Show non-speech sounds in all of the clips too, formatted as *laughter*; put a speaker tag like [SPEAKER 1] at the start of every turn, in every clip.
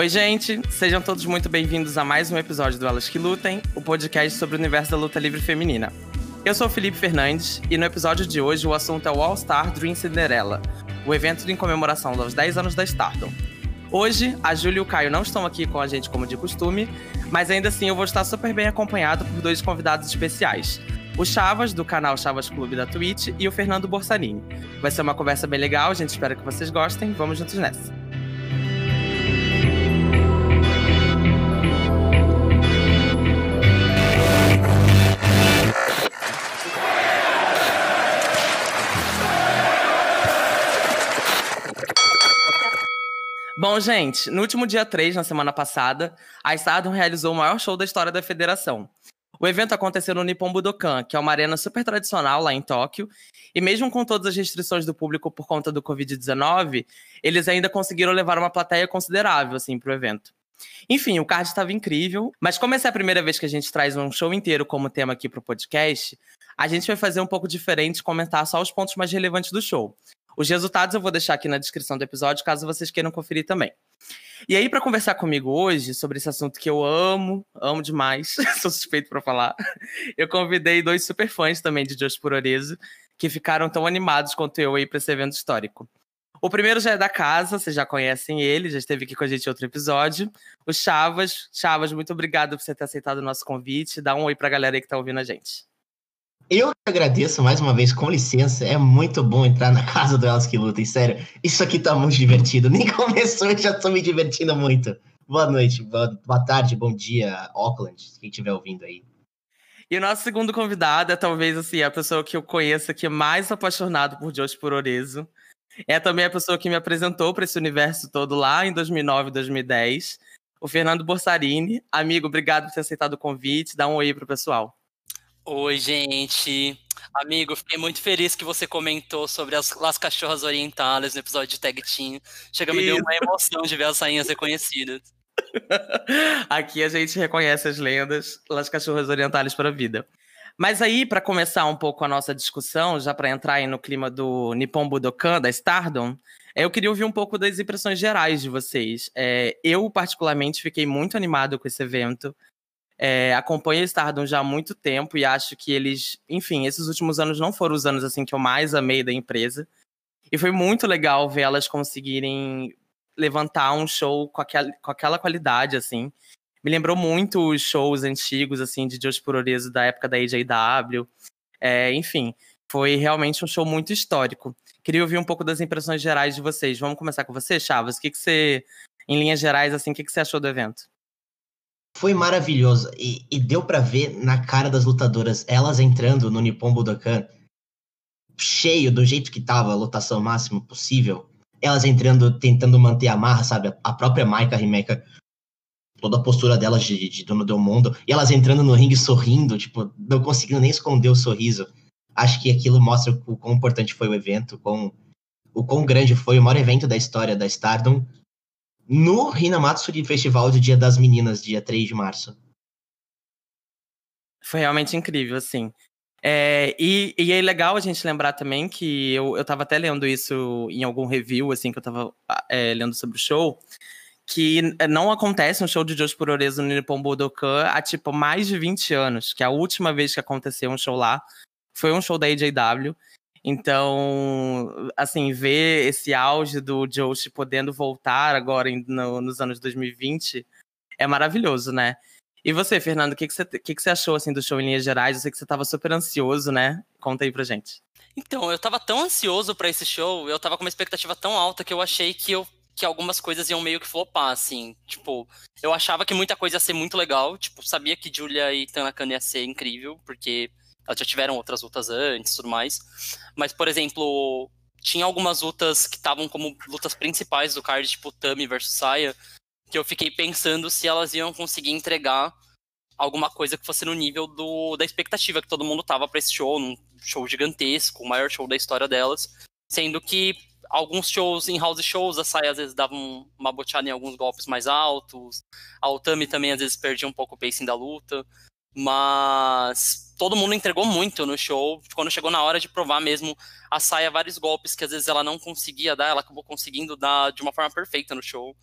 [SPEAKER 1] Oi, gente! Sejam todos muito bem-vindos a mais um episódio do Elas que Lutem, o podcast sobre o universo da luta livre feminina. Eu sou Felipe Fernandes e no episódio de hoje o assunto é o All Star Dream Cinderella, o evento em comemoração dos 10 anos da Stardom. Hoje, a Júlia e o Caio não estão aqui com a gente como de costume, mas ainda assim eu vou estar super bem acompanhado por dois convidados especiais. O Chavas, do canal Chavas Clube da Twitch, e o Fernando Borsalini. Vai ser uma conversa bem legal, a gente espera que vocês gostem. Vamos juntos nessa. Bom, gente, no último dia 3, na semana passada, a Stardom realizou o maior show da história da federação. O evento aconteceu no Nippon Budokan, que é uma arena super tradicional lá em Tóquio, e mesmo com todas as restrições do público por conta do Covid-19, eles ainda conseguiram levar uma plateia considerável assim para o evento. Enfim, o card estava incrível, mas como essa é a primeira vez que a gente traz um show inteiro como tema aqui para o podcast, a gente vai fazer um pouco diferente, comentar só os pontos mais relevantes do show. Os resultados eu vou deixar aqui na descrição do episódio, caso vocês queiram conferir também. E aí, para conversar comigo hoje sobre esse assunto que eu amo, amo demais, *laughs* sou suspeito para falar, eu convidei dois super fãs também de Josh Puroreso, que ficaram tão animados quanto eu aí para esse evento histórico. O primeiro já é da casa, vocês já conhecem ele, já esteve aqui com a gente em outro episódio. O Chavas. Chavas, muito obrigado por você ter aceitado o nosso convite. Dá um oi para a galera aí que está ouvindo a gente.
[SPEAKER 2] Eu agradeço mais uma vez, com licença. É muito bom entrar na *laughs* casa do Elas que Lutem, sério. Isso aqui tá muito divertido. *laughs* Nem começou e já tô me divertindo muito. Boa noite, boa, boa tarde, bom dia, Auckland, quem estiver ouvindo aí.
[SPEAKER 1] E o nosso segundo convidado é talvez assim, a pessoa que eu conheço que é mais apaixonado por Josh Pororeso. É também a pessoa que me apresentou para esse universo todo lá em 2009, 2010. O Fernando Borsarini. Amigo, obrigado por ter aceitado o convite. Dá um oi pro pessoal.
[SPEAKER 3] Oi, gente. Amigo, fiquei muito feliz que você comentou sobre as, as cachorras orientais no episódio de Tag Team. Chega, me deu uma emoção de ver as rainhas reconhecidas. *laughs*
[SPEAKER 1] Aqui a gente reconhece as lendas, as cachorras orientais para a vida. Mas aí, para começar um pouco a nossa discussão, já para entrar aí no clima do Nippon Budokan, da Stardom, eu queria ouvir um pouco das impressões gerais de vocês. É, eu, particularmente, fiquei muito animado com esse evento. É, acompanho a Stardom já há muito tempo e acho que eles, enfim, esses últimos anos não foram os anos assim que eu mais amei da empresa. E foi muito legal ver elas conseguirem levantar um show com aquela, com aquela qualidade, assim. Me lembrou muito os shows antigos, assim, de Josh Puroreso da época da AJW. É, enfim, foi realmente um show muito histórico. Queria ouvir um pouco das impressões gerais de vocês. Vamos começar com você, Chavas. O que, que você, em linhas gerais, assim, o que, que você achou do evento?
[SPEAKER 2] Foi maravilhoso. E, e deu para ver na cara das lutadoras, elas entrando no Nippon Budokan, cheio, do jeito que tava, a lotação máxima possível. Elas entrando, tentando manter a marra, sabe? A própria Maika Himeka, toda a postura delas de, de dono do mundo. E elas entrando no ringue sorrindo, tipo, não conseguindo nem esconder o sorriso. Acho que aquilo mostra o quão importante foi o evento, quão, o quão grande foi o maior evento da história da Stardom no Hinamatsuri Festival do Dia das Meninas, dia 3 de março.
[SPEAKER 1] Foi realmente incrível, assim. É, e, e, é legal a gente lembrar também que eu, eu tava até lendo isso em algum review, assim, que eu tava é, lendo sobre o show, que não acontece um show de Josh Puroreso no Nippon Budokan há, tipo, mais de 20 anos, que a última vez que aconteceu um show lá foi um show da AJW, então, assim, ver esse auge do Josh podendo voltar agora no, nos anos 2020 é maravilhoso, né? E você, Fernando, o que, que, você, que, que você achou assim, do show em linhas gerais? Eu sei que você estava super ansioso, né? Conta aí pra gente.
[SPEAKER 3] Então, eu estava tão ansioso para esse show, eu estava com uma expectativa tão alta que eu achei que, eu, que algumas coisas iam meio que flopar, assim. Tipo, eu achava que muita coisa ia ser muito legal. Tipo, sabia que Julia e Tanakana ia ser incrível, porque elas já tiveram outras lutas antes tudo mais. Mas, por exemplo, tinha algumas lutas que estavam como lutas principais do card, tipo Tami versus Saya, que eu fiquei pensando se elas iam conseguir entregar alguma coisa que fosse no nível do, da expectativa que todo mundo tava para esse show, num show gigantesco, o maior show da história delas. Sendo que alguns shows em house shows, a Saya às vezes dava uma boteada em alguns golpes mais altos, a Otami também às vezes perdia um pouco o pacing da luta. Mas todo mundo entregou muito no show. Quando chegou na hora de provar mesmo a saia, vários golpes que às vezes ela não conseguia dar, ela acabou conseguindo dar de uma forma perfeita no show.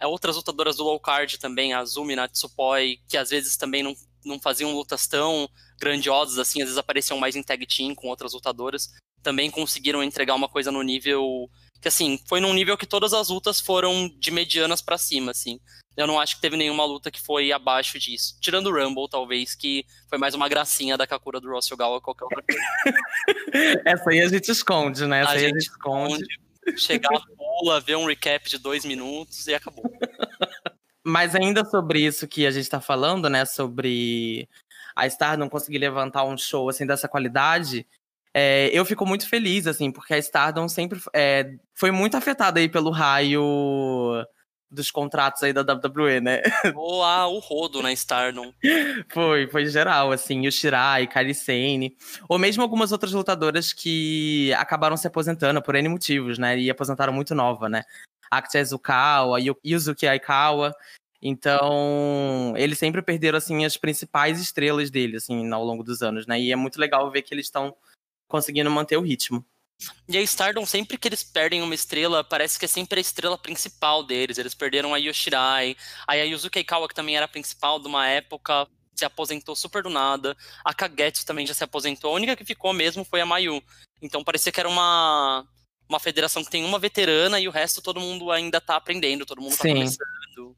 [SPEAKER 3] é, outras lutadoras do low card também, a Azumi, Natsupoi, que às vezes também não, não faziam lutas tão grandiosas assim, às vezes apareciam mais em tag team com outras lutadoras, também conseguiram entregar uma coisa no nível que assim, foi num nível que todas as lutas foram de medianas para cima, assim. Eu não acho que teve nenhuma luta que foi abaixo disso. Tirando o Rumble, talvez, que foi mais uma gracinha da Kakura do Russell Gal ou qualquer outra coisa. *laughs*
[SPEAKER 1] Essa aí a gente esconde, né? Essa a aí gente a gente esconde.
[SPEAKER 3] esconde. Chegar, pula, ver um recap de dois minutos e acabou. *laughs*
[SPEAKER 1] Mas ainda sobre isso que a gente tá falando, né? Sobre a Star não conseguir levantar um show assim dessa qualidade, é, eu fico muito feliz, assim, porque a Stardom sempre é, foi muito afetada aí pelo raio dos contratos aí da WWE, né? *laughs*
[SPEAKER 3] Ou ah, o rodo na Stardom.
[SPEAKER 1] foi, foi geral, assim, o Shirai, Kairi Sane, ou mesmo algumas outras lutadoras que acabaram se aposentando por N motivos, né? E aposentaram muito nova, né? Akita Izukawa, Yuzuki Aikawa. Então, eles sempre perderam, assim, as principais estrelas dele, assim, ao longo dos anos, né? E é muito legal ver que eles estão conseguindo manter o ritmo.
[SPEAKER 3] E a Stardom, sempre que eles perdem uma estrela, parece que é sempre a estrela principal deles. Eles perderam a Yoshirai, a Yuzuki Aikawa, que também era a principal de uma época, se aposentou super do nada. A Kagetsu também já se aposentou. A única que ficou mesmo foi a Mayu. Então parecia que era uma, uma federação que tem uma veterana e o resto todo mundo ainda tá aprendendo, todo mundo tá Sim. começando.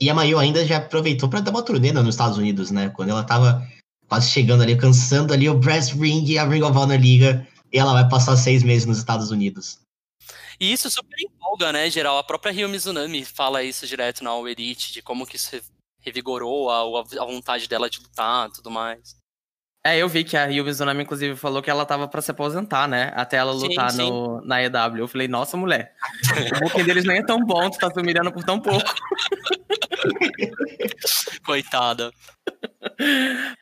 [SPEAKER 2] E a Mayu ainda já aproveitou para dar uma turnê nos Estados Unidos, né? Quando ela tava quase chegando ali, cansando ali o Brass Ring e a Ring of Honor Liga, e ela vai passar seis meses nos Estados Unidos.
[SPEAKER 3] E isso super empolga, né, geral? A própria Ryo Mizunami fala isso direto na All Elite, de como que isso revigorou a, a vontade dela de lutar e tudo mais.
[SPEAKER 1] É, eu vi que a Ryo Mizunami, inclusive, falou que ela tava para se aposentar, né? Até ela lutar sim, sim. No, na EW. Eu falei, nossa, mulher, o booking deles nem é tão bom, tu tá se humilhando por tão pouco. *laughs* *laughs*
[SPEAKER 3] Coitada.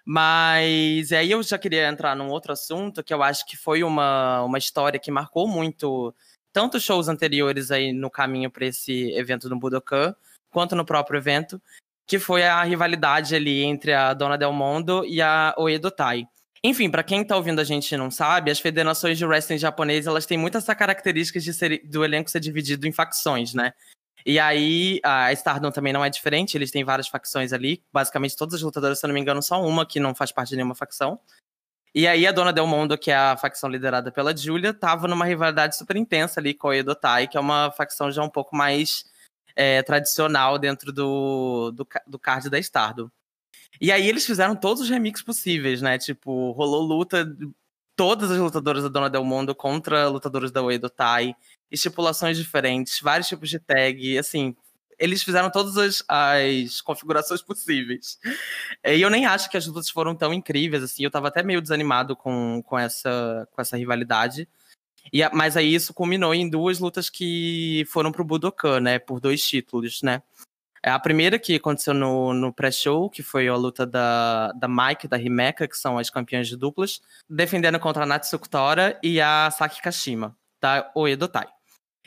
[SPEAKER 1] Mas aí eu já queria entrar num outro assunto que eu acho que foi uma, uma história que marcou muito tanto shows anteriores aí no caminho para esse evento no Budokan, quanto no próprio evento, que foi a rivalidade ali entre a Dona Del Mondo e a Oedo Tai. Enfim, para quem tá ouvindo a gente não sabe, as federações de wrestling japonês, elas têm muitas características de ser, do elenco ser dividido em facções, né? E aí, a Stardom também não é diferente, eles têm várias facções ali. Basicamente, todas as lutadoras, se eu não me engano, só uma que não faz parte de nenhuma facção. E aí, a Dona Del Mondo, que é a facção liderada pela Julia, tava numa rivalidade super intensa ali com a Edotai, que é uma facção já um pouco mais é, tradicional dentro do, do, do card da Stardom. E aí, eles fizeram todos os remixes possíveis, né? Tipo, rolou luta todas as lutadoras da Dona Del Mondo contra lutadoras da Uedo Tai estipulações diferentes, vários tipos de tag, assim, eles fizeram todas as, as, configurações *laughs* possíveis. E eu nem acho que as lutas foram tão incríveis, assim, eu tava até meio desanimado com, com, essa, com essa rivalidade. E, mas aí isso culminou em duas lutas que foram pro Budokan, né, por dois títulos, né. A primeira que aconteceu no, no pré-show, que foi a luta da, da Mike e da Himeka, que são as campeãs de duplas, defendendo contra a Natsuko Tora e a Saki Kashima, da Oedo Tai.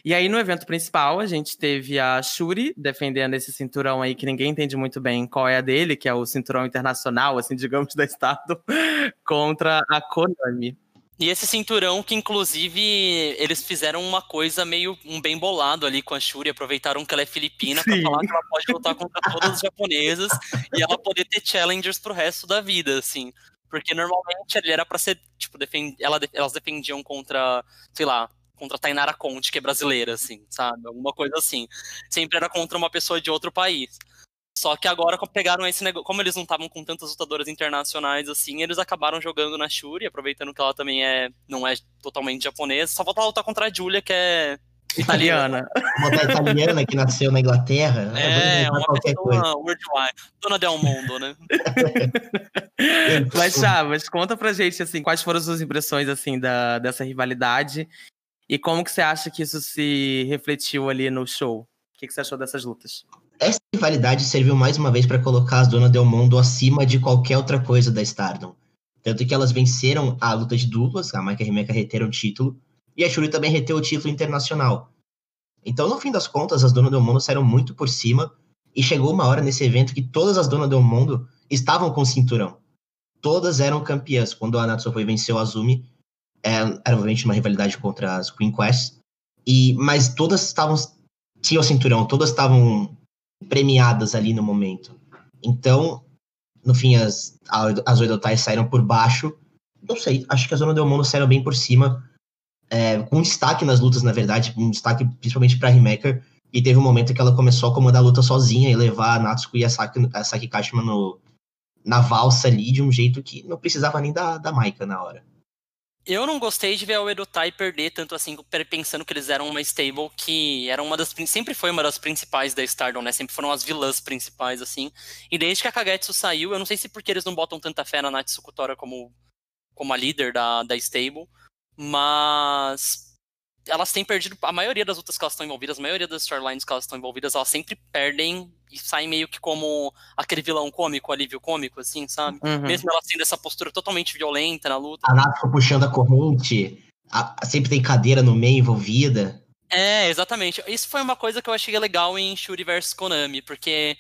[SPEAKER 1] E aí, no evento principal, a gente teve a Shuri defendendo esse cinturão aí que ninguém entende muito bem qual é a dele, que é o cinturão internacional, assim, *laughs* digamos, da Estado, contra a Konami.
[SPEAKER 3] E esse cinturão que, inclusive, eles fizeram uma coisa meio um bem bolado ali com a Shuri, aproveitaram que ela é filipina para falar que ela pode lutar contra todas as japonesas e ela poder ter challengers pro resto da vida, assim. Porque normalmente ele era para ser, tipo, defend... ela, elas defendiam contra, sei lá, contra a Tainara Conte, que é brasileira, assim, sabe? Alguma coisa assim. Sempre era contra uma pessoa de outro país. Só que agora pegaram esse negócio, como eles não estavam com tantas lutadoras internacionais assim, eles acabaram jogando na Shuri, aproveitando que ela também é não é totalmente japonesa. Só falta lutar contra a Julia, que é
[SPEAKER 1] italiana.
[SPEAKER 2] Uma italiana que nasceu na Inglaterra.
[SPEAKER 3] Né? É, uma pessoa worldwide. Dona Del Mundo, né? *laughs*
[SPEAKER 1] mas, Chaves, conta pra gente, assim, quais foram as suas impressões, assim, da, dessa rivalidade e como que você acha que isso se refletiu ali no show? O que, que você achou dessas lutas?
[SPEAKER 2] Essa rivalidade serviu mais uma vez para colocar as Donas Del Mundo acima de qualquer outra coisa da Stardom. Tanto que elas venceram a luta de duplas, a Maika e a Rebecca reteram o título, e a Shuri também reteu o título internacional. Então, no fim das contas, as Donas Del Mundo saíram muito por cima, e chegou uma hora nesse evento que todas as Donas Del Mundo estavam com cinturão. Todas eram campeãs. Quando a Natsu foi venceu a Azumi, é, era obviamente uma rivalidade contra as Queen Quest, e, mas todas estavam tinha o cinturão, todas estavam premiadas ali no momento. Então, no fim, as, as Oedotais saíram por baixo. Não sei, acho que as Zona Del Mundo saíram bem por cima. É, com destaque nas lutas, na verdade, um destaque principalmente pra Rimecker. E teve um momento que ela começou a comandar a luta sozinha e levar a Natsuko e a Saki, a Saki Kashima no, na valsa ali de um jeito que não precisava nem da, da Maika na hora.
[SPEAKER 3] Eu não gostei de ver o Edotai perder tanto assim, pensando que eles eram uma stable que era uma das sempre foi uma das principais da Stardom, né? Sempre foram as vilãs principais assim. E desde que a Kagetsu saiu, eu não sei se porque eles não botam tanta fé na Natsuko Tora como como a líder da da stable, mas elas têm perdido a maioria das lutas que elas estão envolvidas, a maioria das storylines que elas estão envolvidas, elas sempre perdem e saem meio que como aquele vilão cômico, alívio cômico, assim, sabe? Uhum. Mesmo elas tendo essa postura totalmente violenta na luta.
[SPEAKER 2] A Natsuko puxando a corrente, a, sempre tem cadeira no meio envolvida.
[SPEAKER 3] É, exatamente. Isso foi uma coisa que eu achei legal em Shuri vs Konami, porque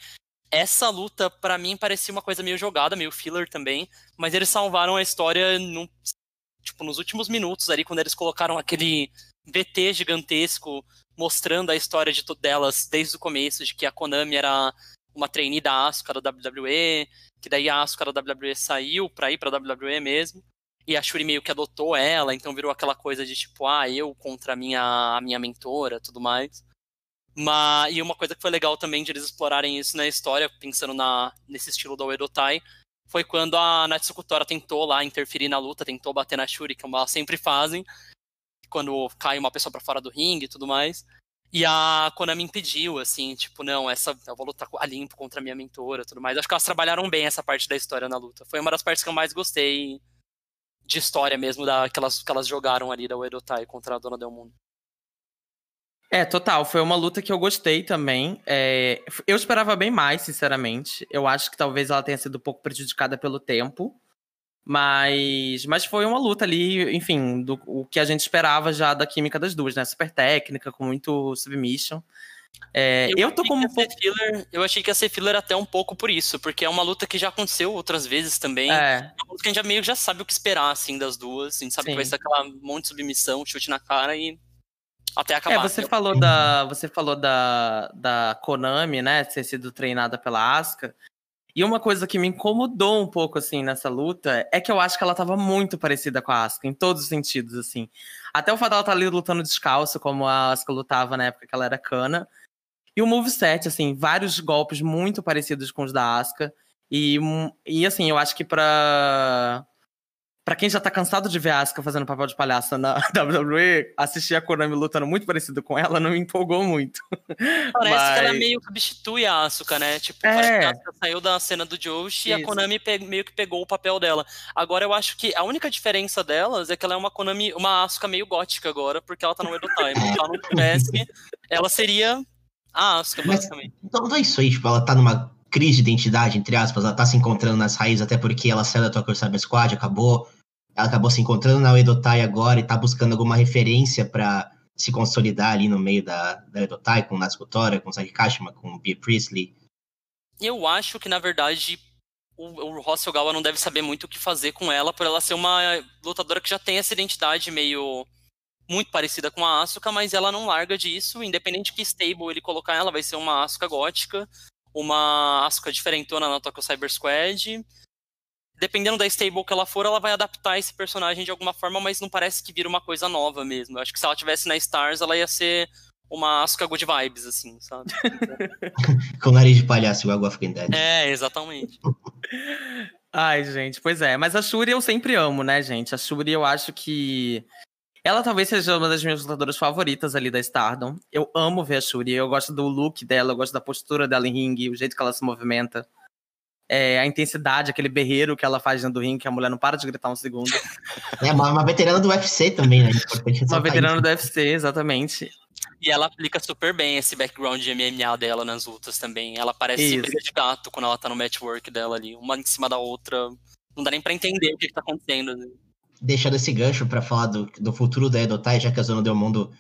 [SPEAKER 3] essa luta, para mim, parecia uma coisa meio jogada, meio filler também, mas eles salvaram a história tipo, nos últimos minutos ali, quando eles colocaram aquele VT gigantesco mostrando a história de delas desde o começo, de que a Konami era uma trainee da Asuka da WWE, que daí a Asuka da WWE saiu pra ir pra WWE mesmo, e a Shuri meio que adotou ela, então virou aquela coisa de tipo, ah, eu contra a minha, a minha mentora, tudo mais. Mas, e uma coisa que foi legal também de eles explorarem isso na história, pensando na, nesse estilo da Uedotai, foi quando a Natsuko Tora tentou lá interferir na luta, tentou bater na Shuri, como elas sempre fazem, quando cai uma pessoa para fora do ringue e tudo mais. E a Konami impediu, assim, tipo, não, essa eu vou lutar a limpo contra a minha mentora tudo mais. Acho que elas trabalharam bem essa parte da história na luta. Foi uma das partes que eu mais gostei de história mesmo, da, que, elas, que elas jogaram ali da Uedotai contra a Dona Del Mundo.
[SPEAKER 1] É, total. Foi uma luta que eu gostei também. É, eu esperava bem mais, sinceramente. Eu acho que talvez ela tenha sido um pouco prejudicada pelo tempo. Mas, mas foi uma luta ali, enfim, do o que a gente esperava já da química das duas, né? Super técnica, com muito submission. É, eu, eu tô como um pouco...
[SPEAKER 3] filler, Eu achei que ia ser filler até um pouco por isso, porque é uma luta que já aconteceu outras vezes também. É, é uma luta que a gente já meio já sabe o que esperar, assim, das duas. A gente sabe Sim. que vai ser aquela monte de submissão, chute na cara e até acabar.
[SPEAKER 1] É, você falou da, você falou da, da Konami, né, ter sido treinada pela Asuka. E uma coisa que me incomodou um pouco, assim, nessa luta, é que eu acho que ela tava muito parecida com a Asuka, em todos os sentidos, assim. Até o fato dela estar tá ali lutando descalço, como a Asuka lutava na época que ela era cana. E o moveset, assim, vários golpes muito parecidos com os da Asuka. E, e assim, eu acho que pra Pra quem já tá cansado de ver a Asuka fazendo papel de palhaça na *laughs* WWE, assistir a Konami lutando muito parecido com ela não me empolgou muito.
[SPEAKER 3] Parece Mas... que ela meio que substitui a Asuka, né? Tipo, é. parece que a Asuka saiu da cena do Joshi e a Konami meio que pegou o papel dela. Agora eu acho que a única diferença delas é que ela é uma Konami, uma Asuka meio gótica agora, porque ela tá no Edo Time. Se ela não tivesse, ela seria a Asuka, basicamente.
[SPEAKER 2] Mas, então, não é isso aí, tipo, ela tá numa crise de identidade, entre aspas, ela tá se encontrando nas raízes, até porque ela saiu da Tokyo Cyber Squad, acabou, ela acabou se encontrando na Edotai agora e tá buscando alguma referência para se consolidar ali no meio da, da Edotai, com Natsuko Tora, com Saki Kashima, com Bea Priestley.
[SPEAKER 3] Eu acho que, na verdade, o, o Ross Ogawa não deve saber muito o que fazer com ela, por ela ser uma lutadora que já tem essa identidade meio muito parecida com a Asuka, mas ela não larga disso, independente que stable ele colocar ela, vai ser uma Asuka gótica, uma Asuka diferentona na Tokyo Cyber Squad. Dependendo da stable que ela for, ela vai adaptar esse personagem de alguma forma, mas não parece que vira uma coisa nova mesmo. Eu acho que se ela tivesse na Stars, ela ia ser uma Asuka Good Vibes, assim, sabe? *laughs*
[SPEAKER 2] Com nariz de palhaço, igual a Walking Dead.
[SPEAKER 3] É, exatamente.
[SPEAKER 1] Ai, gente, pois é. Mas a Shuri eu sempre amo, né, gente? A Shuri eu acho que ela talvez seja uma das minhas lutadoras favoritas ali da Stardom. Eu amo ver a Shuri, eu gosto do look dela, eu gosto da postura dela em ringue, o jeito que ela se movimenta. É, a intensidade, aquele berreiro que ela faz dentro do ringue, que a mulher não para de gritar um segundo.
[SPEAKER 2] É, uma, uma veterana do UFC também, né?
[SPEAKER 1] uma veterana do UFC, exatamente.
[SPEAKER 3] E ela aplica super bem esse background de MMA dela nas lutas também. Ela parece briga de gato quando ela tá no matchwork dela ali, uma em cima da outra. Não dá nem pra entender o que, que tá acontecendo.
[SPEAKER 2] Deixando esse gancho para falar do, do futuro da Edotai, já que a Zona do Mundo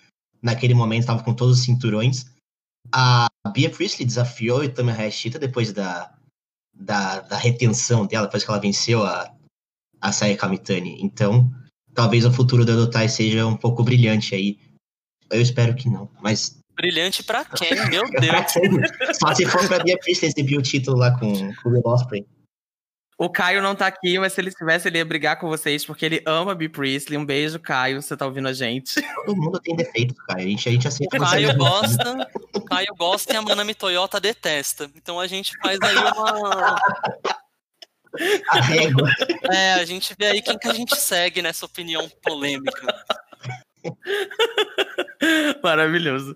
[SPEAKER 2] naquele momento estava com todos os cinturões. A Bia Priestley desafiou o Itami Hayashita depois da, da, da, retenção dela, depois que ela venceu a, a Saya Kamitani. Então, talvez o futuro da Edotai seja um pouco brilhante aí. Eu espero que não, mas
[SPEAKER 3] Brilhante pra quem? Meu *laughs* Deus.
[SPEAKER 2] Só se for pra Bia Priestley exibir o título lá com, com o Will Ospreay.
[SPEAKER 1] O Caio não tá aqui, mas se ele estivesse, ele ia brigar com vocês, porque ele ama Bea Priestley. Um beijo, Caio, você tá ouvindo a gente.
[SPEAKER 2] Todo mundo tem defeito, Caio. A gente, a gente aceita
[SPEAKER 3] o Caio gosta, o Caio gosta e a Manami Toyota detesta. Então a gente faz aí uma.
[SPEAKER 2] A régua.
[SPEAKER 3] É, a gente vê aí quem que a gente segue nessa opinião polêmica.
[SPEAKER 1] Maravilhoso.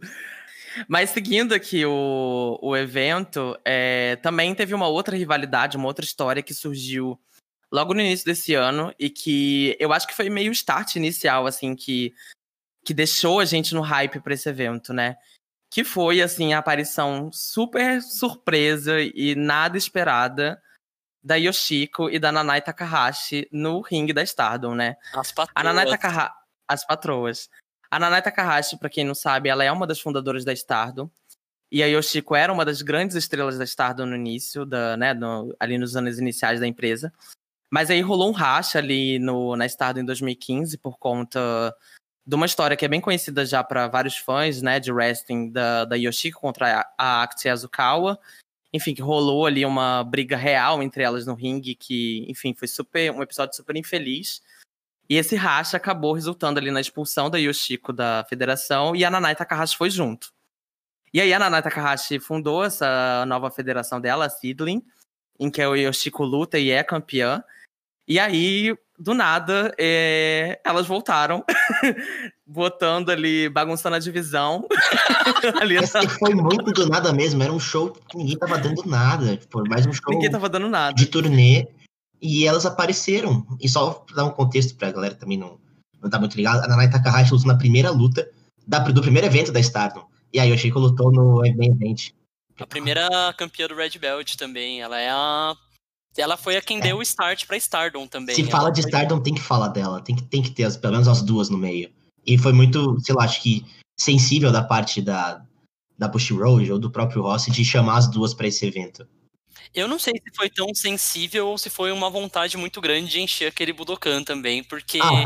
[SPEAKER 1] Mas seguindo aqui o, o evento, é, também teve uma outra rivalidade, uma outra história que surgiu logo no início desse ano e que eu acho que foi meio o start inicial, assim, que, que deixou a gente no hype para esse evento, né? Que foi, assim, a aparição super surpresa e nada esperada da Yoshiko e da Nanai Takahashi no ringue da Stardom, né?
[SPEAKER 3] As patroas.
[SPEAKER 1] A Nanai Takahashi, as patroas. A Nanai Takahashi, para quem não sabe, ela é uma das fundadoras da Stardom. E a Yoshiko era uma das grandes estrelas da Stardom no início, da, né, no, ali nos anos iniciais da empresa. Mas aí rolou um racha ali no, na Stardom em 2015 por conta de uma história que é bem conhecida já para vários fãs, né, de wrestling da, da Yoshiko contra a, a Akti Azukawa. Enfim, que rolou ali uma briga real entre elas no ringue, que, enfim, foi super um episódio super infeliz. E esse racha acabou resultando ali na expulsão da Yoshiko da federação e a Nanai Takahashi foi junto. E aí a Nanai Takahashi fundou essa nova federação dela, a Sidling, em que a Yoshiko luta e é campeã. E aí, do nada, é... elas voltaram, *laughs* botando ali, bagunçando a divisão. *laughs*
[SPEAKER 2] ali Essa na... foi muito do nada mesmo, era um show que ninguém tava dando nada. Tipo, mais um show
[SPEAKER 1] ninguém tava dando nada.
[SPEAKER 2] de turnê. E elas apareceram. E só pra dar um contexto pra galera também não, não tá muito ligada, a Nanai Takahashi lutou na primeira luta da, do primeiro evento da Stardom. E a Yoshiko lutou no main event.
[SPEAKER 3] A primeira campeã do Red Belt também. Ela é a. Ela foi a quem é. deu o start pra Stardom também.
[SPEAKER 2] Se fala de Stardom, tem que falar dela. Tem que, tem que ter as, pelo menos as duas no meio. E foi muito, sei lá, acho que sensível da parte da, da Bush Road ou do próprio Rossi de chamar as duas para esse evento.
[SPEAKER 3] Eu não sei se foi tão sensível ou se foi uma vontade muito grande de encher aquele Budokan também, porque ah,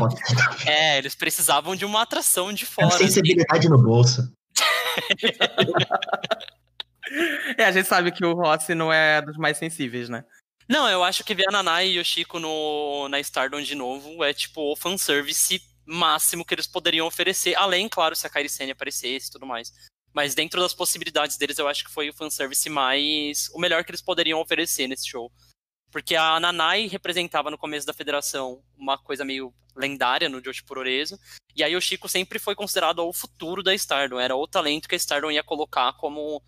[SPEAKER 3] é, eles precisavam de uma atração de fora.
[SPEAKER 2] A assim. sensibilidade assim. no bolso. *laughs*
[SPEAKER 1] é, a gente sabe que o Rossi não é dos mais sensíveis, né?
[SPEAKER 3] Não, eu acho que ver a Nanai e o Chico no, na Stardom de novo é tipo o fanservice máximo que eles poderiam oferecer, além, claro, se a Kairi Sane aparecesse e tudo mais. Mas dentro das possibilidades deles, eu acho que foi o fanservice mais. o melhor que eles poderiam oferecer nesse show. Porque a Nanai representava no começo da federação uma coisa meio lendária no Joshi Puroreso. E aí o Chico sempre foi considerado o futuro da Stardom. Era o talento que a Stardom ia colocar como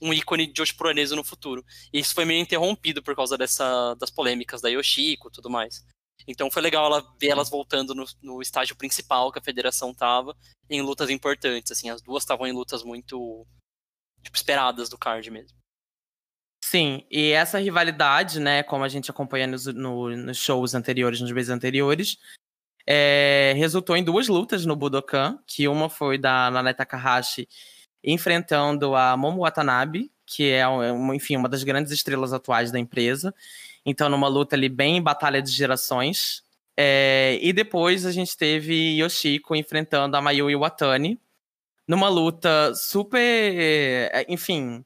[SPEAKER 3] um ícone de Joshi Puroreso no futuro. E isso foi meio interrompido por causa dessa, das polêmicas da Yoshiko e tudo mais. Então foi legal ela ver elas voltando no, no estágio principal que a federação tava, em lutas importantes, assim, as duas estavam em lutas muito tipo, esperadas do card mesmo.
[SPEAKER 1] Sim, e essa rivalidade, né, como a gente acompanha nos, no, nos shows anteriores, nos meses anteriores, é, resultou em duas lutas no Budokan, que uma foi da Nanai Takahashi enfrentando a Momo Watanabe, que é, enfim, uma das grandes estrelas atuais da empresa, então, numa luta ali bem batalha de gerações. É, e depois a gente teve Yoshiko enfrentando a Mayu Iwatani. Numa luta super. É, enfim,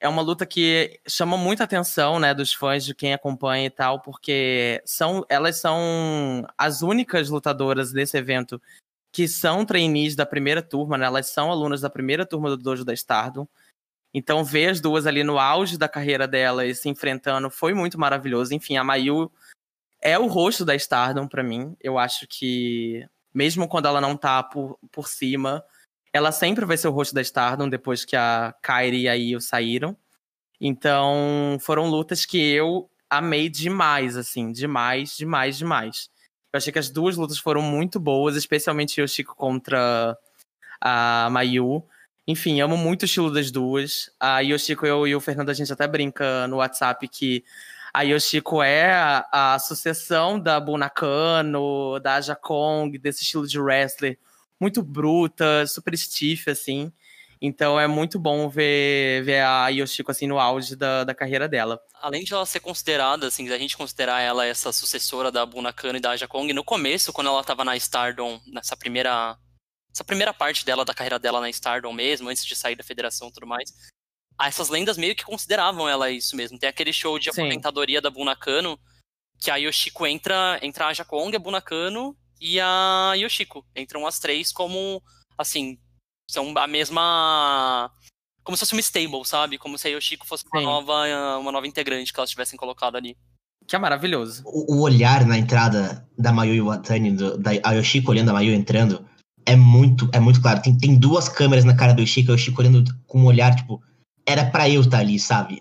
[SPEAKER 1] é uma luta que chama muita atenção, né, dos fãs, de quem acompanha e tal, porque são, elas são as únicas lutadoras desse evento que são trainees da primeira turma, né? Elas são alunas da primeira turma do Dojo da Stardom. Então, ver as duas ali no auge da carreira delas se enfrentando foi muito maravilhoso. Enfim, a Mayu é o rosto da Stardom para mim. Eu acho que, mesmo quando ela não tá por, por cima, ela sempre vai ser o rosto da Stardom depois que a Kairi e a Io saíram. Então, foram lutas que eu amei demais, assim, demais, demais, demais. Eu achei que as duas lutas foram muito boas, especialmente o Chico contra a Mayu. Enfim, amo muito o estilo das duas. A Yoshiko eu, e o Fernando, a gente até brinca no WhatsApp que a Yoshiko é a, a sucessão da Bunakano, da Aja Kong, desse estilo de wrestler muito bruta, super stiff, assim. Então é muito bom ver, ver a Yoshiko assim no auge da, da carreira dela.
[SPEAKER 3] Além de ela ser considerada, assim, a gente considerar ela essa sucessora da Bunakano e da Aja Kong, no começo, quando ela tava na Stardom, nessa primeira essa primeira parte dela, da carreira dela na Stardom mesmo, antes de sair da federação e tudo mais, essas lendas meio que consideravam ela isso mesmo. Tem aquele show de
[SPEAKER 1] Sim.
[SPEAKER 3] aposentadoria da Bunakano, que a Yoshiko entra, entra a Jakong, a Bunakano e a Yoshiko. Entram as três como, assim, são a mesma... Como se fosse uma stable, sabe? Como se a Yoshiko fosse uma nova, uma nova integrante que elas tivessem colocado ali.
[SPEAKER 1] Que é maravilhoso.
[SPEAKER 2] O, o olhar na entrada da Mayu e Watani, do, da a Yoshiko olhando a Mayu entrando, é muito, é muito claro. Tem, tem duas câmeras na cara do Yoshiko, a Yoshiko olhando com um olhar, tipo, era pra eu estar ali, sabe?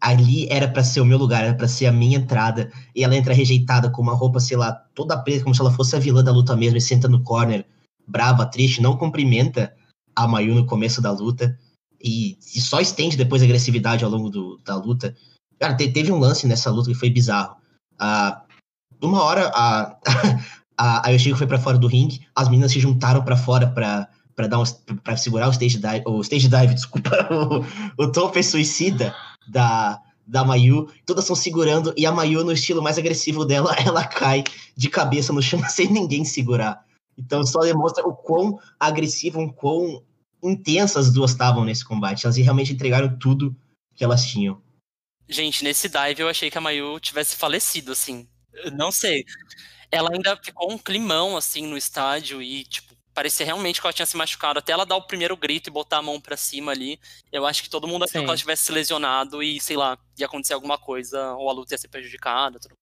[SPEAKER 2] Ali era pra ser o meu lugar, era pra ser a minha entrada. E ela entra rejeitada com uma roupa, sei lá, toda preta, como se ela fosse a vilã da luta mesmo, e senta no corner, brava, triste, não cumprimenta a Mayu no começo da luta. E, e só estende depois a agressividade ao longo do, da luta. Cara, te- teve um lance nessa luta que foi bizarro. Ah, uma hora a, *laughs* a, a Yoshiko foi pra fora do ringue, as meninas se juntaram pra fora pra, pra, dar um, pra segurar o stage dive, o stage dive, *laughs* desculpa, o, o suicida da, da Mayu. Todas estão segurando e a Mayu, no estilo mais agressivo dela, *laughs* ela cai de cabeça no chão *laughs* sem ninguém segurar. Então só demonstra o quão agressivo, o quão intensas as duas estavam nesse combate. Elas realmente entregaram tudo que elas tinham.
[SPEAKER 3] Gente, nesse dive eu achei que a Mayu tivesse falecido, assim. Eu não sei. Ela ainda ficou um climão, assim, no estádio e, tipo, parecia realmente que ela tinha se machucado. Até ela dar o primeiro grito e botar a mão pra cima ali, eu acho que todo mundo achou
[SPEAKER 1] Sim.
[SPEAKER 3] que ela tivesse se lesionado e, sei lá, ia acontecer alguma coisa, ou a luta ia ser prejudicada. Tudo.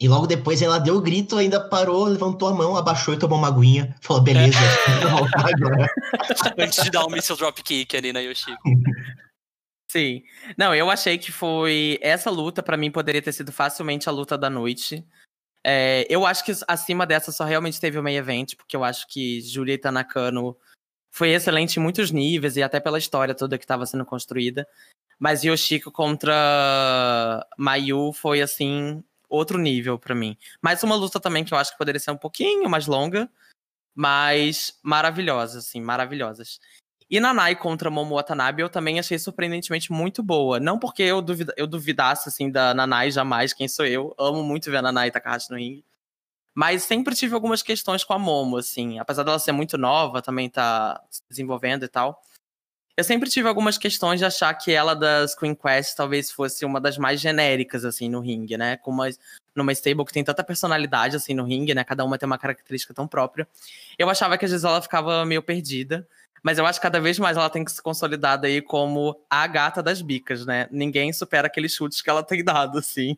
[SPEAKER 2] E logo depois ela deu o grito, ainda parou, levantou a mão, abaixou e tomou uma aguinha. Falou, beleza, *laughs* agora. *laughs*
[SPEAKER 3] Antes de dar um missile dropkick ali na Yoshiko. *laughs*
[SPEAKER 1] Sim. Não, eu achei que foi. Essa luta, pra mim, poderia ter sido facilmente a luta da noite. É, eu acho que acima dessa só realmente teve o main event, porque eu acho que Julia e Tanakano foi excelente em muitos níveis e até pela história toda que estava sendo construída. Mas Yoshiko contra Mayu foi, assim, outro nível pra mim. Mais uma luta também que eu acho que poderia ser um pouquinho mais longa, mas maravilhosa, assim, maravilhosas. E Nanai contra Momo Watanabe eu também achei surpreendentemente muito boa. Não porque eu, duvida, eu duvidasse, assim, da Nanai jamais, quem sou eu. Amo muito ver a Nanai Takahashi no ringue. Mas sempre tive algumas questões com a Momo, assim. Apesar dela ser muito nova, também tá se desenvolvendo e tal. Eu sempre tive algumas questões de achar que ela das Queen Quest talvez fosse uma das mais genéricas, assim, no ringue, né? Com uma, numa stable que tem tanta personalidade, assim, no ringue, né? Cada uma tem uma característica tão própria. Eu achava que às vezes ela ficava meio perdida. Mas eu acho que cada vez mais ela tem que se consolidar aí como a gata das bicas, né? Ninguém supera aqueles chutes que ela tem dado, assim.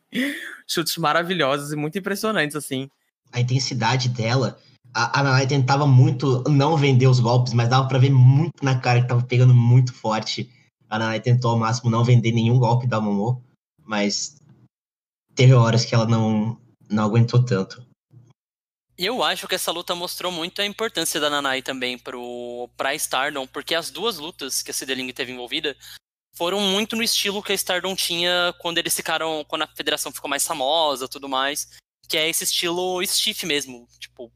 [SPEAKER 1] Chutes maravilhosos e muito impressionantes, assim.
[SPEAKER 2] A intensidade dela, a, a Nanai tentava muito não vender os golpes, mas dava pra ver muito na cara que tava pegando muito forte. A Nanai tentou ao máximo não vender nenhum golpe da Momo, mas teve horas que ela não, não aguentou tanto.
[SPEAKER 3] Eu acho que essa luta mostrou muito a importância da Nanai também pro, pra Stardom, porque as duas lutas que a Cideling teve envolvida foram muito no estilo que a Stardom tinha quando eles ficaram, quando a federação ficou mais famosa tudo mais, que é esse estilo stiff mesmo. Tipo,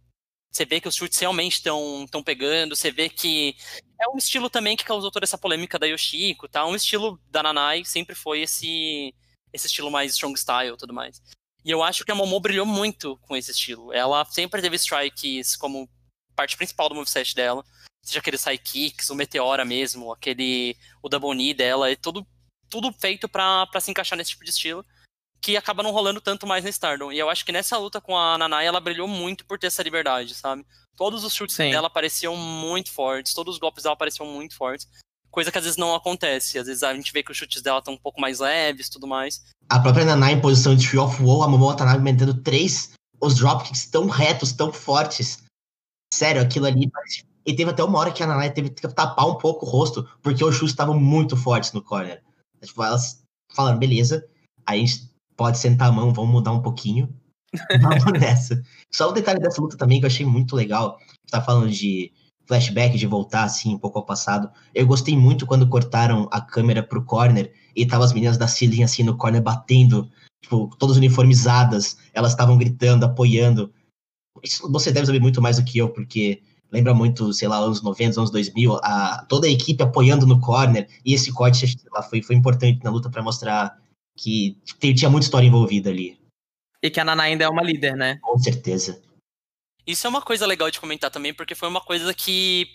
[SPEAKER 3] você vê que os chutes realmente estão tão pegando, você vê que é um estilo também que causou toda essa polêmica da Yoshiko, tá? Um estilo da Nanai sempre foi esse, esse estilo mais strong style tudo mais. E eu acho que a Momo brilhou muito com esse estilo. Ela sempre teve strikes como parte principal do moveset dela. Seja aqueles high kicks, o Meteora mesmo, aquele. o double knee dela, é tudo, tudo feito pra, pra se encaixar nesse tipo de estilo. Que acaba não rolando tanto mais na Stardom. E eu acho que nessa luta com a Nanai, ela brilhou muito por ter essa liberdade, sabe? Todos os chutes
[SPEAKER 1] Sim.
[SPEAKER 3] dela pareciam muito fortes, todos os golpes dela pareciam muito fortes. Coisa que às vezes não acontece. Às vezes a gente vê que os chutes dela estão um pouco mais leves tudo mais.
[SPEAKER 2] A própria Nanai em posição de Tree of Woe, a Momo Watanabe metendo três, os dropkicks tão retos, tão fortes. Sério, aquilo ali parece... E teve até uma hora que a Nanai teve que tapar um pouco o rosto, porque os chutes estavam muito fortes no corner. Tipo, elas falaram, beleza, a gente pode sentar a mão, vamos mudar um pouquinho. *laughs* Vamos nessa. Só um detalhe dessa luta também que eu achei muito legal. Você tá falando de flashback, de voltar assim um pouco ao passado. Eu gostei muito quando cortaram a câmera pro corner e tava as meninas da Cilin assim no corner batendo, tipo, todas uniformizadas, elas estavam gritando, apoiando. Isso você deve saber muito mais do que eu, porque lembra muito, sei lá, anos 90, anos 2000, a, toda a equipe apoiando no corner, e esse corte lá, foi, foi importante na luta para mostrar que tinha muita história envolvida ali,
[SPEAKER 1] E que a Nana ainda é uma líder, né?
[SPEAKER 2] com certeza.
[SPEAKER 3] Isso é uma coisa legal de comentar também, porque foi uma coisa que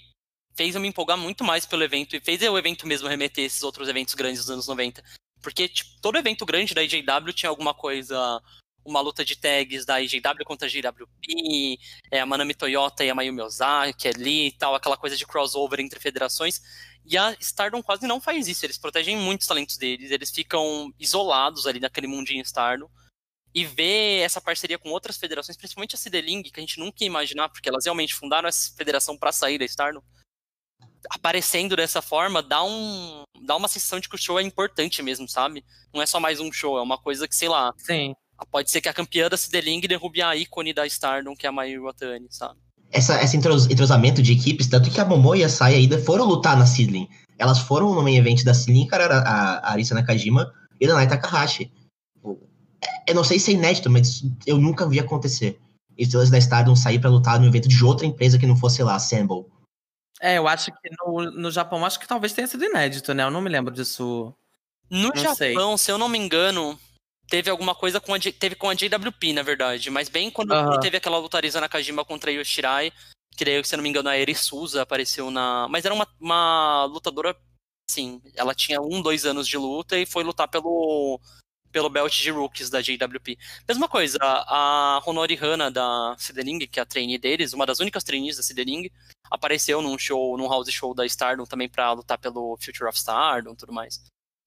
[SPEAKER 3] fez eu me empolgar muito mais pelo evento e fez o evento mesmo remeter esses outros eventos grandes dos anos 90. Porque tipo, todo evento grande da IJW tinha alguma coisa, uma luta de tags da IJW contra a GWP, é, a Manami Toyota e a Mayumi Ozaki ali e tal, aquela coisa de crossover entre federações. E a Stardom quase não faz isso, eles protegem muitos talentos deles, eles ficam isolados ali naquele mundinho Stardom. E ver essa parceria com outras federações, principalmente a Cideling, que a gente nunca ia imaginar, porque elas realmente fundaram essa federação para sair da Stardom, aparecendo dessa forma, dá, um, dá uma sensação de que o show é importante mesmo, sabe? Não é só mais um show, é uma coisa que, sei lá.
[SPEAKER 1] Sim.
[SPEAKER 3] Pode ser que a campeã da Cideling derrube a ícone da Stardom, que é a Mayu Watani, sabe?
[SPEAKER 2] essa, esse entrosamento de equipes, tanto que a Momo e a Sai ainda foram lutar na Sidling. Elas foram no main event da Sidling encarar a, a Arisa Nakajima e a Nanai Takahashi. Eu não sei se é inédito, mas eu nunca vi acontecer. Estrelas da Stardom sair para lutar no evento de outra empresa que não fosse lá, Assemble.
[SPEAKER 1] É, eu acho que no, no Japão, acho que talvez tenha sido inédito, né? Eu não me lembro disso.
[SPEAKER 3] No não Japão, sei. se eu não me engano, teve alguma coisa com a, teve com a JWP, na verdade. Mas bem quando uhum. teve aquela lutariza Nakajima contra a Yoshirai, que se eu não me engano, a Eri Souza apareceu na. Mas era uma, uma lutadora, sim. Ela tinha um, dois anos de luta e foi lutar pelo, pelo belt de rookies da JWP. Mesma coisa, a Honori Hana da Sideling, que é a trainee deles, uma das únicas trainees da Sideling, apareceu num show, num house show da Stardom também pra lutar pelo Future of Stardom e tudo mais.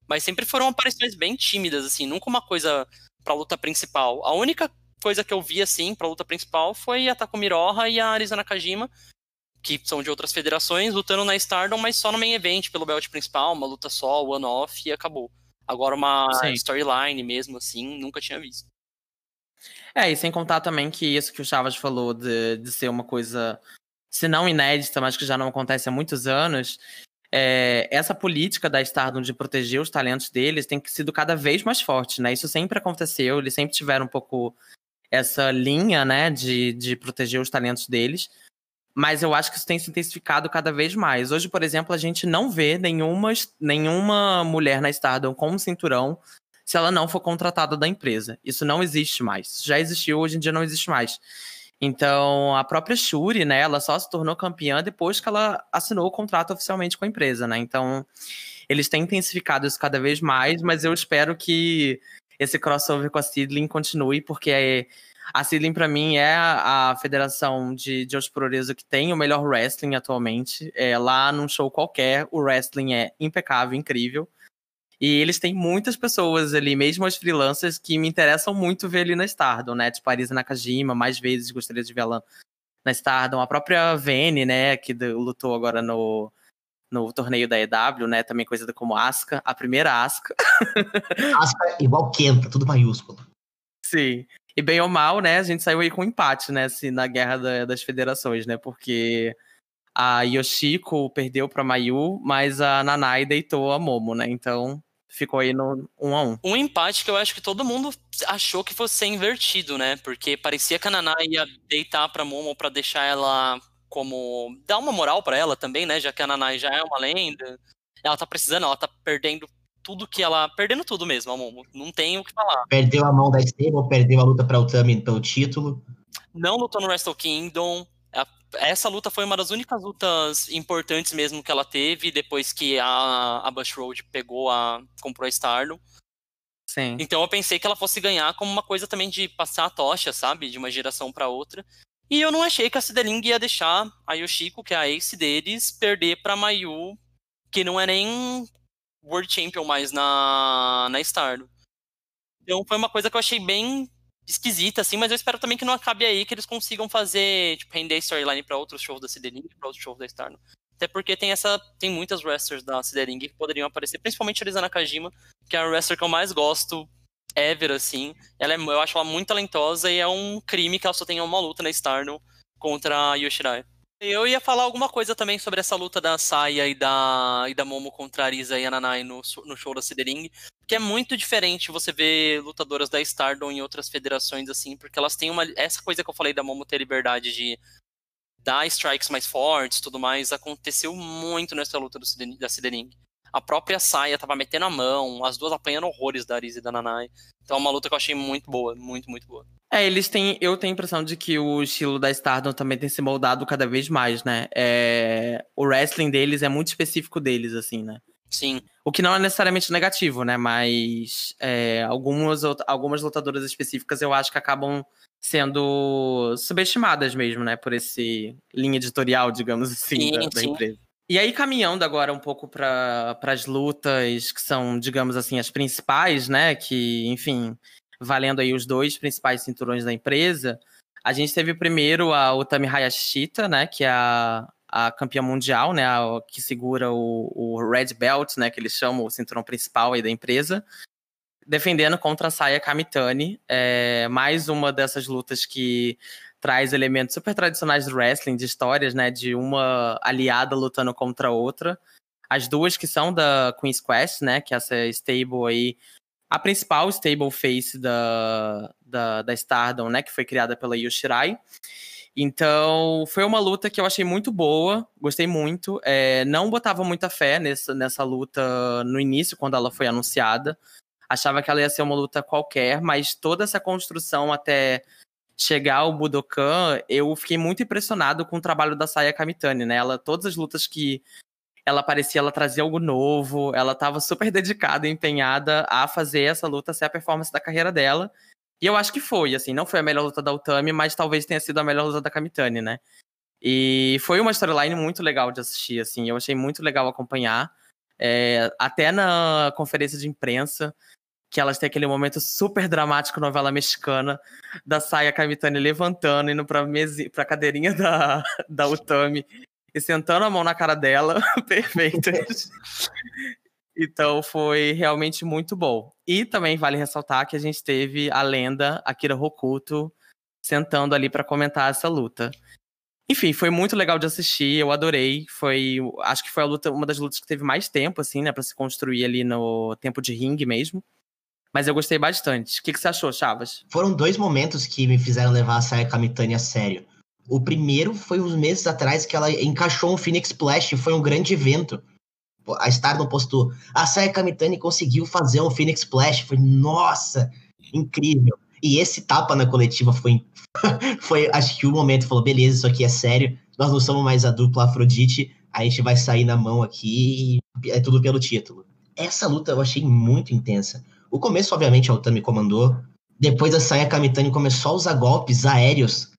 [SPEAKER 3] Mas sempre foram aparições bem tímidas, assim, nunca uma coisa pra luta principal. A única coisa que eu vi, assim, pra luta principal foi a Takumi Roha e a Arisa Nakajima, que são de outras federações, lutando na Stardom, mas só no main event, pelo belt principal, uma luta só, one-off, e acabou. Agora uma storyline mesmo, assim, nunca tinha visto.
[SPEAKER 1] É, e sem contar também que isso que o Chavas falou de, de ser uma coisa, se não inédita, mas que já não acontece há muitos anos, é, essa política da Stardom de proteger os talentos deles tem sido cada vez mais forte, né? Isso sempre aconteceu, eles sempre tiveram um pouco essa linha, né, de, de proteger os talentos deles. Mas eu acho que isso tem se intensificado cada vez mais. Hoje, por exemplo, a gente não vê nenhuma, nenhuma mulher na Stardom com um cinturão se ela não for contratada da empresa. Isso não existe mais. Já existiu, hoje em dia não existe mais. Então, a própria Shuri, né, ela só se tornou campeã depois que ela assinou o contrato oficialmente com a empresa, né? Então, eles têm intensificado isso cada vez mais, mas eu espero que esse crossover com a Sidling continue, porque a Sidling, para mim, é a, federação de, de Ospuroreso que tem o melhor wrestling atualmente. É, lá num show qualquer, o wrestling é impecável, incrível. E eles têm muitas pessoas ali, mesmo as freelancers, que me interessam muito ver ali na Stardom, né? Tipo, Arisa Nakajima, mais vezes gostaria de ver ela na Stardom. A própria Vene, né? Que lutou agora no, no torneio da EW, né? Também conhecida como Asuka. A primeira Asuka. *laughs*
[SPEAKER 2] Asuka igual Kenta, tudo maiúsculo.
[SPEAKER 1] Sim. E bem ou mal, né? A gente saiu aí com empate, né? Assim, na guerra da, das federações, né? Porque a Yoshiko perdeu pra Mayu, mas a Nanai deitou a Momo, né? Então ficou aí no 1 um a 1 um.
[SPEAKER 3] um empate que eu acho que todo mundo achou que fosse invertido, né? Porque parecia que a Naná ia deitar pra Momo pra deixar ela como. dar uma moral para ela também, né? Já que a Naná já é uma lenda. Ela tá precisando, ela tá perdendo tudo que ela. Perdendo tudo mesmo, a Momo. Não tem o que falar.
[SPEAKER 2] Perdeu a mão da Stable, perdeu a luta pra Utami pelo título.
[SPEAKER 3] Não lutou no Wrestle Kingdom essa luta foi uma das únicas lutas importantes mesmo que ela teve depois que a, a Bush Road pegou a comprou a Stardom.
[SPEAKER 1] Sim.
[SPEAKER 3] Então eu pensei que ela fosse ganhar como uma coisa também de passar a tocha, sabe, de uma geração para outra. E eu não achei que a Cideling ia deixar a Yoshiko, que é a ace deles, perder para Mayu, que não é nem World Champion mais na na Stardom. Então foi uma coisa que eu achei bem esquisita, assim, mas eu espero também que não acabe aí, que eles consigam fazer, tipo, render storyline pra outros shows da Sidering e pra outros shows da Stardom. Até porque tem essa. Tem muitas wrestlers da Sidering que poderiam aparecer, principalmente a Lisa Nakajima, que é a wrestler que eu mais gosto ever, assim. Ela é, eu acho ela muito talentosa e é um crime que ela só tenha uma luta na Stardom contra a Yoshirai. Eu ia falar alguma coisa também sobre essa luta da Saya e da, e da Momo contra a Arisa e a Nanai no, no show da Sidering, que é muito diferente você ver lutadoras da Stardom em outras federações, assim, porque elas têm uma. Essa coisa que eu falei da Momo ter liberdade de dar strikes mais fortes tudo mais, aconteceu muito nessa luta do, da Sidering. A própria Saia tava metendo a mão, as duas apanhando horrores da Arisa e da Nanai. Então é uma luta que eu achei muito boa, muito, muito boa.
[SPEAKER 1] É, eles têm. Eu tenho a impressão de que o estilo da Stardom também tem se moldado cada vez mais, né? É, o wrestling deles é muito específico deles, assim, né?
[SPEAKER 3] Sim.
[SPEAKER 1] O que não é necessariamente negativo, né? Mas é, algumas, algumas lutadoras específicas eu acho que acabam sendo subestimadas mesmo, né? Por esse linha editorial, digamos assim, sim, da, da empresa. E aí, caminhando agora um pouco para as lutas que são, digamos assim, as principais, né? Que, enfim, valendo aí os dois principais cinturões da empresa. A gente teve primeiro a Utami Hayashita, né, que é a, a campeã mundial, né, a, que segura o, o Red Belt, né, que eles chamam o cinturão principal aí da empresa, defendendo contra a Saya Kamitani, é, mais uma dessas lutas que traz elementos super tradicionais do wrestling, de histórias, né, de uma aliada lutando contra a outra. As duas que são da Queen's Quest, né, que é essa stable aí a principal stable face da, da, da Stardom, né, que foi criada pela Yoshirai. Então, foi uma luta que eu achei muito boa, gostei muito. É, não botava muita fé nessa, nessa luta no início, quando ela foi anunciada. Achava que ela ia ser uma luta qualquer, mas toda essa construção até chegar ao Budokan, eu fiquei muito impressionado com o trabalho da Saya Kamitani, né? Ela, todas as lutas que ela parecia, ela trazia algo novo, ela estava super *laughs* dedicada, empenhada a fazer essa luta ser a performance da carreira dela. E eu acho que foi, assim, não foi a melhor luta da Utami, mas talvez tenha sido a melhor luta da Kamitani, né? E foi uma storyline muito legal de assistir, assim, eu achei muito legal acompanhar. É, até na conferência de imprensa, que elas têm aquele momento super dramático, novela mexicana, da Saia Kamitani levantando, indo pra, mesa, pra cadeirinha da, *laughs* da Utami e sentando a mão na cara dela, *laughs* perfeito. então foi realmente muito bom. E também vale ressaltar que a gente teve a lenda Akira Hokuto sentando ali para comentar essa luta. Enfim, foi muito legal de assistir, eu adorei. Foi, acho que foi a luta, uma das lutas que teve mais tempo assim, né, para se construir ali no tempo de ringue mesmo. Mas eu gostei bastante. O que, que você achou, Chavas?
[SPEAKER 2] Foram dois momentos que me fizeram levar a Saya Kamitani a sério. O primeiro foi uns meses atrás que ela encaixou um Phoenix Splash, foi um grande evento. A Stardom postou, a Saya Kamitani conseguiu fazer um Phoenix Splash. Foi, nossa, incrível. E esse tapa na coletiva foi, *laughs* foi acho que o momento falou, beleza, isso aqui é sério, nós não somos mais a dupla Afrodite, a gente vai sair na mão aqui e é tudo pelo título. Essa luta eu achei muito intensa. O começo, obviamente, a Otami comandou. Depois a Saya Kamitani começou a usar golpes aéreos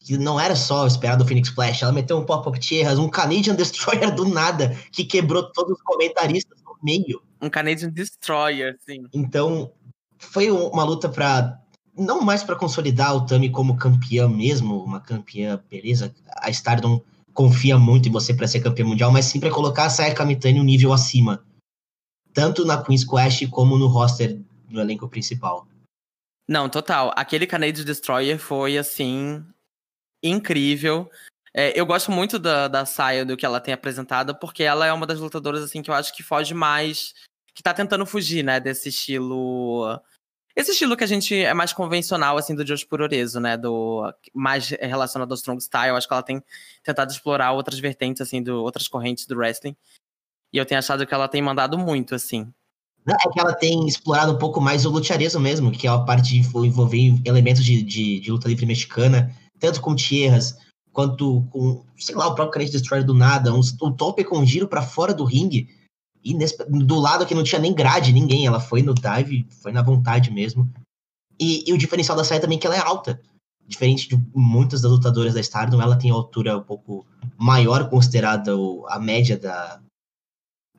[SPEAKER 2] que não era só esperar do Phoenix Flash, ela meteu um pop-up Tierras, um Canadian *laughs* Destroyer do nada, que quebrou todos os comentaristas no meio.
[SPEAKER 1] Um Canadian Destroyer, sim.
[SPEAKER 2] Então, foi uma luta para não mais para consolidar o Tami como campeã mesmo, uma campeã, beleza? A Stardom confia muito em você para ser campeã mundial, mas sim para colocar a Saya Kamitani um nível acima. Tanto na Queen's Quest como no roster do elenco principal.
[SPEAKER 1] Não, total. Aquele Canadian Destroyer foi assim incrível. É, eu gosto muito da, da saia do que ela tem apresentado, porque ela é uma das lutadoras assim que eu acho que foge mais. que tá tentando fugir, né, desse estilo. Esse estilo que a gente é mais convencional, assim, do Josh Puroreso, né? Do, mais relacionado ao Strong Style. Acho que ela tem tentado explorar outras vertentes, assim, do, outras correntes do wrestling. E eu tenho achado que ela tem mandado muito, assim.
[SPEAKER 2] É que ela tem explorado um pouco mais o luchareso mesmo, que é a parte de envolver elementos de, de, de luta livre mexicana tanto com Tierras quanto com, sei lá, o próprio Canadian Destroyer do nada, um, um tope com um giro para fora do ringue, e nesse, do lado que não tinha nem grade, ninguém, ela foi no dive, foi na vontade mesmo. E, e o diferencial da saia também é que ela é alta. Diferente de muitas das lutadoras da Stardom, ela tem altura um pouco maior, considerada a média da,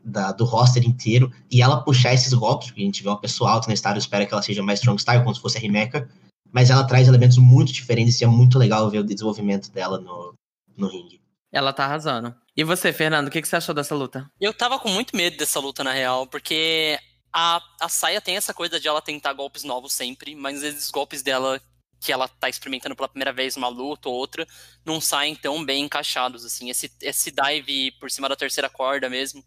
[SPEAKER 2] da, do roster inteiro, e ela puxar esses golpes, porque a gente vê uma pessoa alta na Stardom, espera que ela seja mais strong style, como se fosse a Rimeca, mas ela traz elementos muito diferentes e é muito legal ver o desenvolvimento dela no, no ringue.
[SPEAKER 1] Ela tá arrasando. E você, Fernando, o que, que você achou dessa luta?
[SPEAKER 3] Eu tava com muito medo dessa luta, na real, porque a, a Saia tem essa coisa de ela tentar golpes novos sempre, mas às vezes os golpes dela que ela tá experimentando pela primeira vez uma luta ou outra, não saem tão bem encaixados, assim. Esse, esse dive por cima da terceira corda mesmo,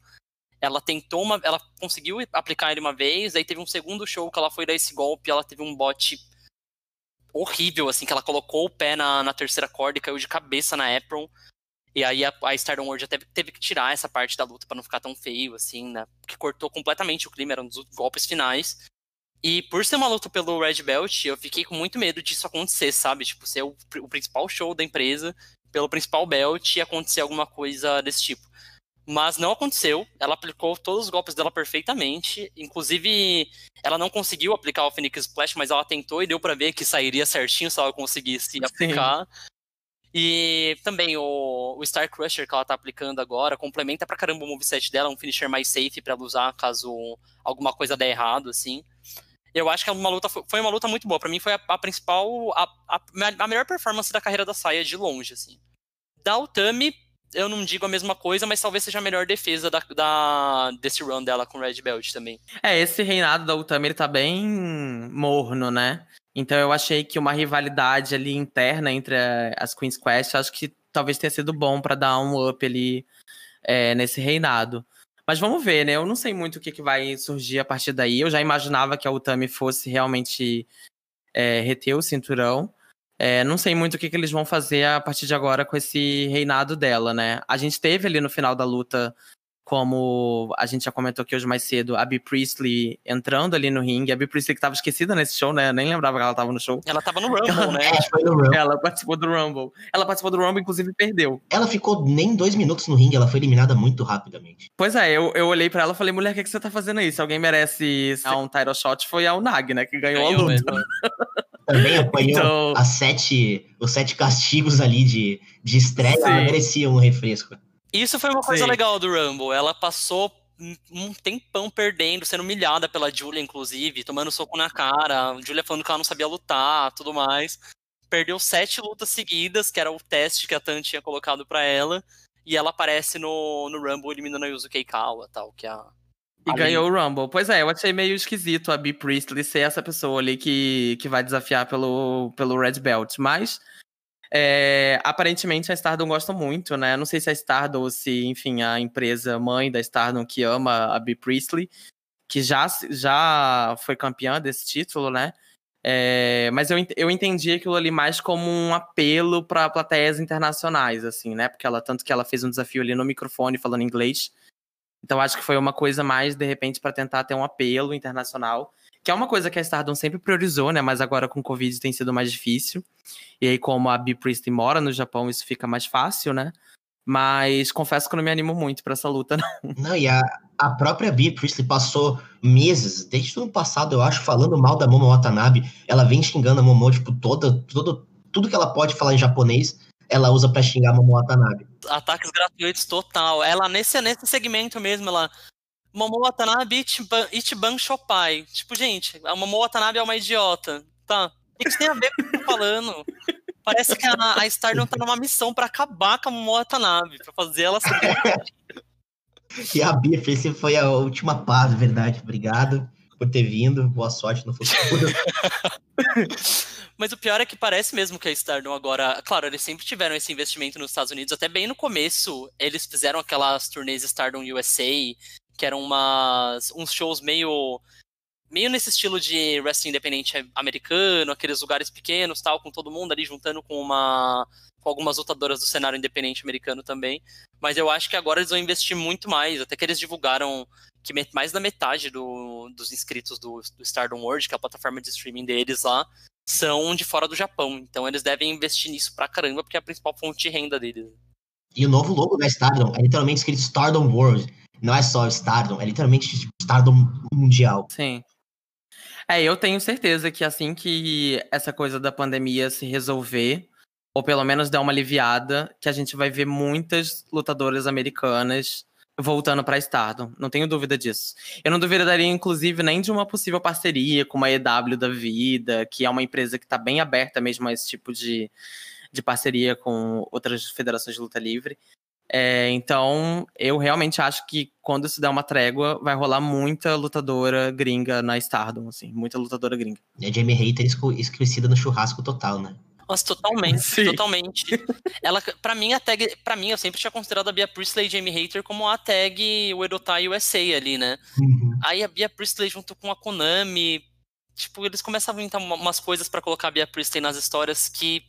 [SPEAKER 3] ela tentou uma... Ela conseguiu aplicar ele uma vez, aí teve um segundo show que ela foi dar esse golpe, ela teve um bote horrível, assim, que ela colocou o pé na, na terceira corda e caiu de cabeça na apron. E aí a, a Stardom World até teve que tirar essa parte da luta para não ficar tão feio, assim, né? Porque cortou completamente o clima, era um dos golpes finais. E por ser uma luta pelo Red Belt, eu fiquei com muito medo disso acontecer, sabe? Tipo, ser o, o principal show da empresa pelo principal belt e acontecer alguma coisa desse tipo. Mas não aconteceu. Ela aplicou todos os golpes dela perfeitamente. Inclusive, ela não conseguiu aplicar o Phoenix Splash, mas ela tentou e deu para ver que sairia certinho se ela conseguisse aplicar. Sim. E também o, o, Star Crusher que ela tá aplicando agora complementa pra caramba o moveset dela, um finisher mais safe para ela usar caso alguma coisa der errado, assim. Eu acho que é uma luta, foi uma luta muito boa. Para mim foi a, a principal, a, a, a, melhor performance da carreira da Saia de longe, assim. Da Utami, eu não digo a mesma coisa, mas talvez seja a melhor defesa da, da, desse run dela com Red Belt também.
[SPEAKER 1] É, esse reinado da Utami ele tá bem morno, né? Então eu achei que uma rivalidade ali interna entre as Queen's Quest, acho que talvez tenha sido bom para dar um up ali é, nesse reinado. Mas vamos ver, né? Eu não sei muito o que, que vai surgir a partir daí. Eu já imaginava que a Utami fosse realmente é, reter o cinturão. É, não sei muito o que, que eles vão fazer a partir de agora com esse reinado dela, né? A gente teve ali no final da luta como a gente já comentou aqui hoje mais cedo, a Bea Priestley entrando ali no ringue. A Bea Priestley que tava esquecida nesse show, né? Eu nem lembrava que ela tava no show.
[SPEAKER 3] Ela tava no Rumble,
[SPEAKER 1] ela,
[SPEAKER 3] né?
[SPEAKER 1] Rumble. Ela participou do Rumble. Ela participou do Rumble, inclusive perdeu.
[SPEAKER 2] Ela ficou nem dois minutos no ringue, ela foi eliminada muito rapidamente.
[SPEAKER 1] Pois é, eu, eu olhei pra ela e falei, mulher, o que, que você tá fazendo aí? Se alguém merece um title shot, foi a Unag, né? Que ganhou, ganhou a luta. *laughs*
[SPEAKER 2] Também apanhou então... as sete, os sete castigos ali de, de estreia, ela merecia um refresco.
[SPEAKER 3] Isso foi uma coisa Sim. legal do Rumble. Ela passou um tempão perdendo, sendo humilhada pela Julia, inclusive, tomando soco na cara, a Julia falando que ela não sabia lutar, tudo mais. Perdeu sete lutas seguidas, que era o teste que a Tan tinha colocado para ela, e ela aparece no, no Rumble eliminando a Yuzuki Kawa, tal, que é a...
[SPEAKER 1] E ganhou o Rumble. Pois é, eu achei meio esquisito a Bea Priestley ser essa pessoa ali que, que vai desafiar pelo, pelo Red Belt, mas é, aparentemente a Stardom gosta muito, né? Não sei se a Stardom ou se, enfim, a empresa mãe da Stardom que ama a Bea Priestley, que já, já foi campeã desse título, né? É, mas eu, eu entendi aquilo ali mais como um apelo para plateias internacionais, assim, né? Porque ela tanto que ela fez um desafio ali no microfone falando inglês. Então acho que foi uma coisa mais de repente para tentar ter um apelo internacional que é uma coisa que a Stardom sempre priorizou, né? Mas agora com o Covid tem sido mais difícil. E aí, como a Bea Priestley mora no Japão, isso fica mais fácil, né? Mas confesso que eu não me animo muito para essa luta, *laughs* não.
[SPEAKER 2] Não, e a, a própria Bea Priestley passou meses, desde o ano passado, eu acho, falando mal da Momo Watanabe. Ela vem xingando a Momo, tipo, toda, todo, tudo que ela pode falar em japonês, ela usa para xingar a Momo Watanabe.
[SPEAKER 3] Ataques gratuitos total. Ela, nesse, nesse segmento mesmo, ela Momo Watanabe Ichiban, Ichiban Shopai. Tipo, gente, a Momo Watanabe é uma idiota. Tá. O que isso tem a ver com o que eu tô falando? Parece que a, a Stardom tá numa missão para acabar com a Momo Watanabe, pra fazer ela ser. *laughs*
[SPEAKER 2] e a Bia esse foi a última paz, verdade. Obrigado por ter vindo. Boa sorte no futuro. *laughs*
[SPEAKER 3] Mas o pior é que parece mesmo que a Stardom agora. Claro, eles sempre tiveram esse investimento nos Estados Unidos. Até bem no começo, eles fizeram aquelas turnês Stardom USA que eram umas, uns shows meio meio nesse estilo de wrestling independente americano, aqueles lugares pequenos, tal, com todo mundo ali juntando com uma com algumas lutadoras do cenário independente americano também. Mas eu acho que agora eles vão investir muito mais, até que eles divulgaram que mais da metade do, dos inscritos do, do Stardom World, que é a plataforma de streaming deles lá, são de fora do Japão. Então eles devem investir nisso pra caramba, porque é a principal fonte de renda deles.
[SPEAKER 2] E o novo logo da Stardom é literalmente escrito Stardom World não é só Stardom, é literalmente tipo, Stardom mundial.
[SPEAKER 1] Sim. É, eu tenho certeza que assim que essa coisa da pandemia se resolver, ou pelo menos der uma aliviada, que a gente vai ver muitas lutadoras americanas voltando para Stardom. Não tenho dúvida disso. Eu não duvidaria, inclusive, nem de uma possível parceria com uma EW da vida, que é uma empresa que está bem aberta mesmo a esse tipo de, de parceria com outras federações de luta livre. É, então, eu realmente acho que quando se der uma trégua, vai rolar muita lutadora gringa na Stardom, assim, muita lutadora gringa.
[SPEAKER 2] E a Jamie Hater esquecida no churrasco total, né?
[SPEAKER 3] Nossa, totalmente, Sim. totalmente. Ela, para mim, a tag, para mim, eu sempre tinha considerado a Bia Priestley e Jamie Hater como a tag o Edotai USA ali, né? Uhum. Aí a Bia Priestley junto com a Konami, tipo, eles começavam a inventar umas coisas para colocar a Bia Priestley nas histórias que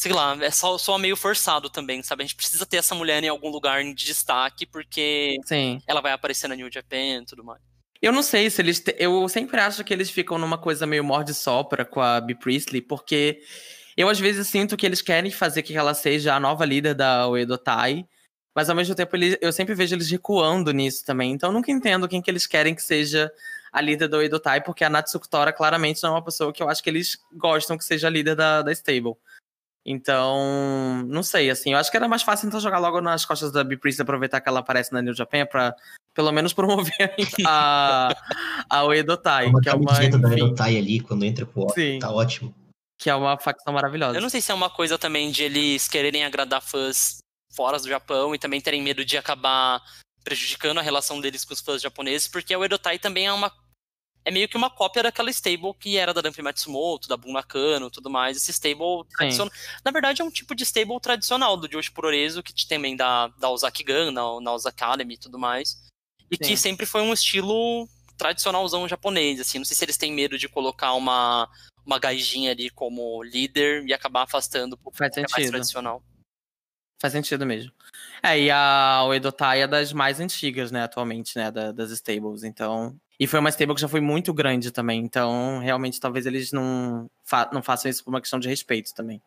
[SPEAKER 3] sei lá, é só, só meio forçado também, sabe? A gente precisa ter essa mulher em algum lugar de destaque, porque
[SPEAKER 1] Sim.
[SPEAKER 3] ela vai aparecer na New Japan e tudo mais.
[SPEAKER 1] Eu não sei se eles. te- Eu sempre acho que eles ficam numa coisa meio morde sopra com a Bea Priestley, porque eu às vezes sinto que eles querem fazer que ela seja a nova líder da Oedotai, mas ao mesmo tempo eu sempre vejo eles recuando nisso também. Então eu nunca entendo quem que eles querem que seja a líder da Oedotai, porque a Natsuko Tora claramente não é uma pessoa que eu acho que eles gostam que seja a líder da, da stable. Então, não sei, assim, eu acho que era mais fácil então jogar logo nas costas da Bea Priestley, aproveitar que ela aparece na New Japan pra pelo menos *laughs* promover a, a Oedotai,
[SPEAKER 2] uma
[SPEAKER 1] que é uma,
[SPEAKER 2] camiseta da
[SPEAKER 1] enfim,
[SPEAKER 2] Edotai ali quando entra pro
[SPEAKER 1] Sim.
[SPEAKER 2] tá ótimo.
[SPEAKER 1] Que é uma facção maravilhosa.
[SPEAKER 3] Eu não sei se é uma coisa também de eles quererem agradar fãs fora do Japão e também terem medo de acabar prejudicando a relação deles com os fãs japoneses, porque o Edotai também é uma é meio que uma cópia daquela stable que era da Dampy Matsumoto, da Bun Nakano e tudo mais. Esse stable tradicional. Na verdade, é um tipo de stable tradicional do Joshi Puroresu, que também da, da Ozaki Gun, na, na Academy e tudo mais. E
[SPEAKER 1] Sim.
[SPEAKER 3] que sempre foi um estilo tradicionalzão japonês, assim. Não sei se eles têm medo de colocar uma, uma gaijinha ali como líder e acabar afastando o
[SPEAKER 1] Faz
[SPEAKER 3] que é mais
[SPEAKER 1] sentido.
[SPEAKER 3] tradicional.
[SPEAKER 1] Faz sentido mesmo. É, e a Oedotai é das mais antigas, né, atualmente, né, da- das stables, então... E foi uma stable que já foi muito grande também, então realmente talvez eles não, fa- não façam isso por uma questão de respeito também.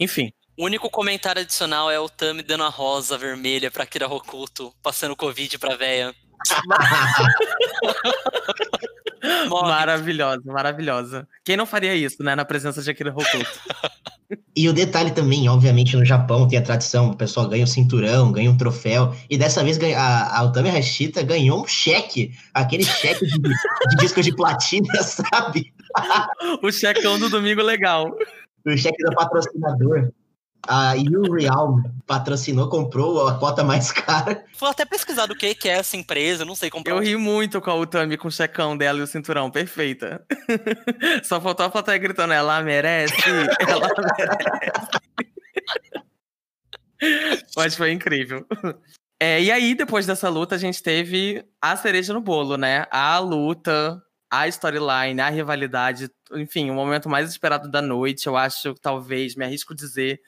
[SPEAKER 1] Enfim,
[SPEAKER 3] O único comentário adicional é o Tami dando a rosa vermelha pra Kira Hokuto, passando Covid pra véia. *laughs* Morre.
[SPEAKER 1] maravilhosa, maravilhosa. Quem não faria isso, né, na presença de Akira Hokuto? *laughs*
[SPEAKER 2] E o detalhe também, obviamente, no Japão tem a tradição, o pessoal ganha um cinturão, ganha um troféu, e dessa vez a, a Utami Hashita ganhou um cheque, aquele cheque de, de disco de platina, *laughs* sabe?
[SPEAKER 1] o checão do domingo legal.
[SPEAKER 2] O cheque do patrocinador. A Real patrocinou, comprou a cota mais cara.
[SPEAKER 3] Vou até pesquisar do que que é essa empresa, não sei comprar.
[SPEAKER 1] Eu ri muito com a Utami com o checão dela e o cinturão, perfeita. *laughs* Só faltou a plateia gritando, ela merece, *laughs* ela merece. *laughs* Mas foi incrível. É, e aí, depois dessa luta, a gente teve a cereja no bolo, né? A luta, a storyline, a rivalidade, enfim, o momento mais esperado da noite. Eu acho, talvez, me arrisco dizer,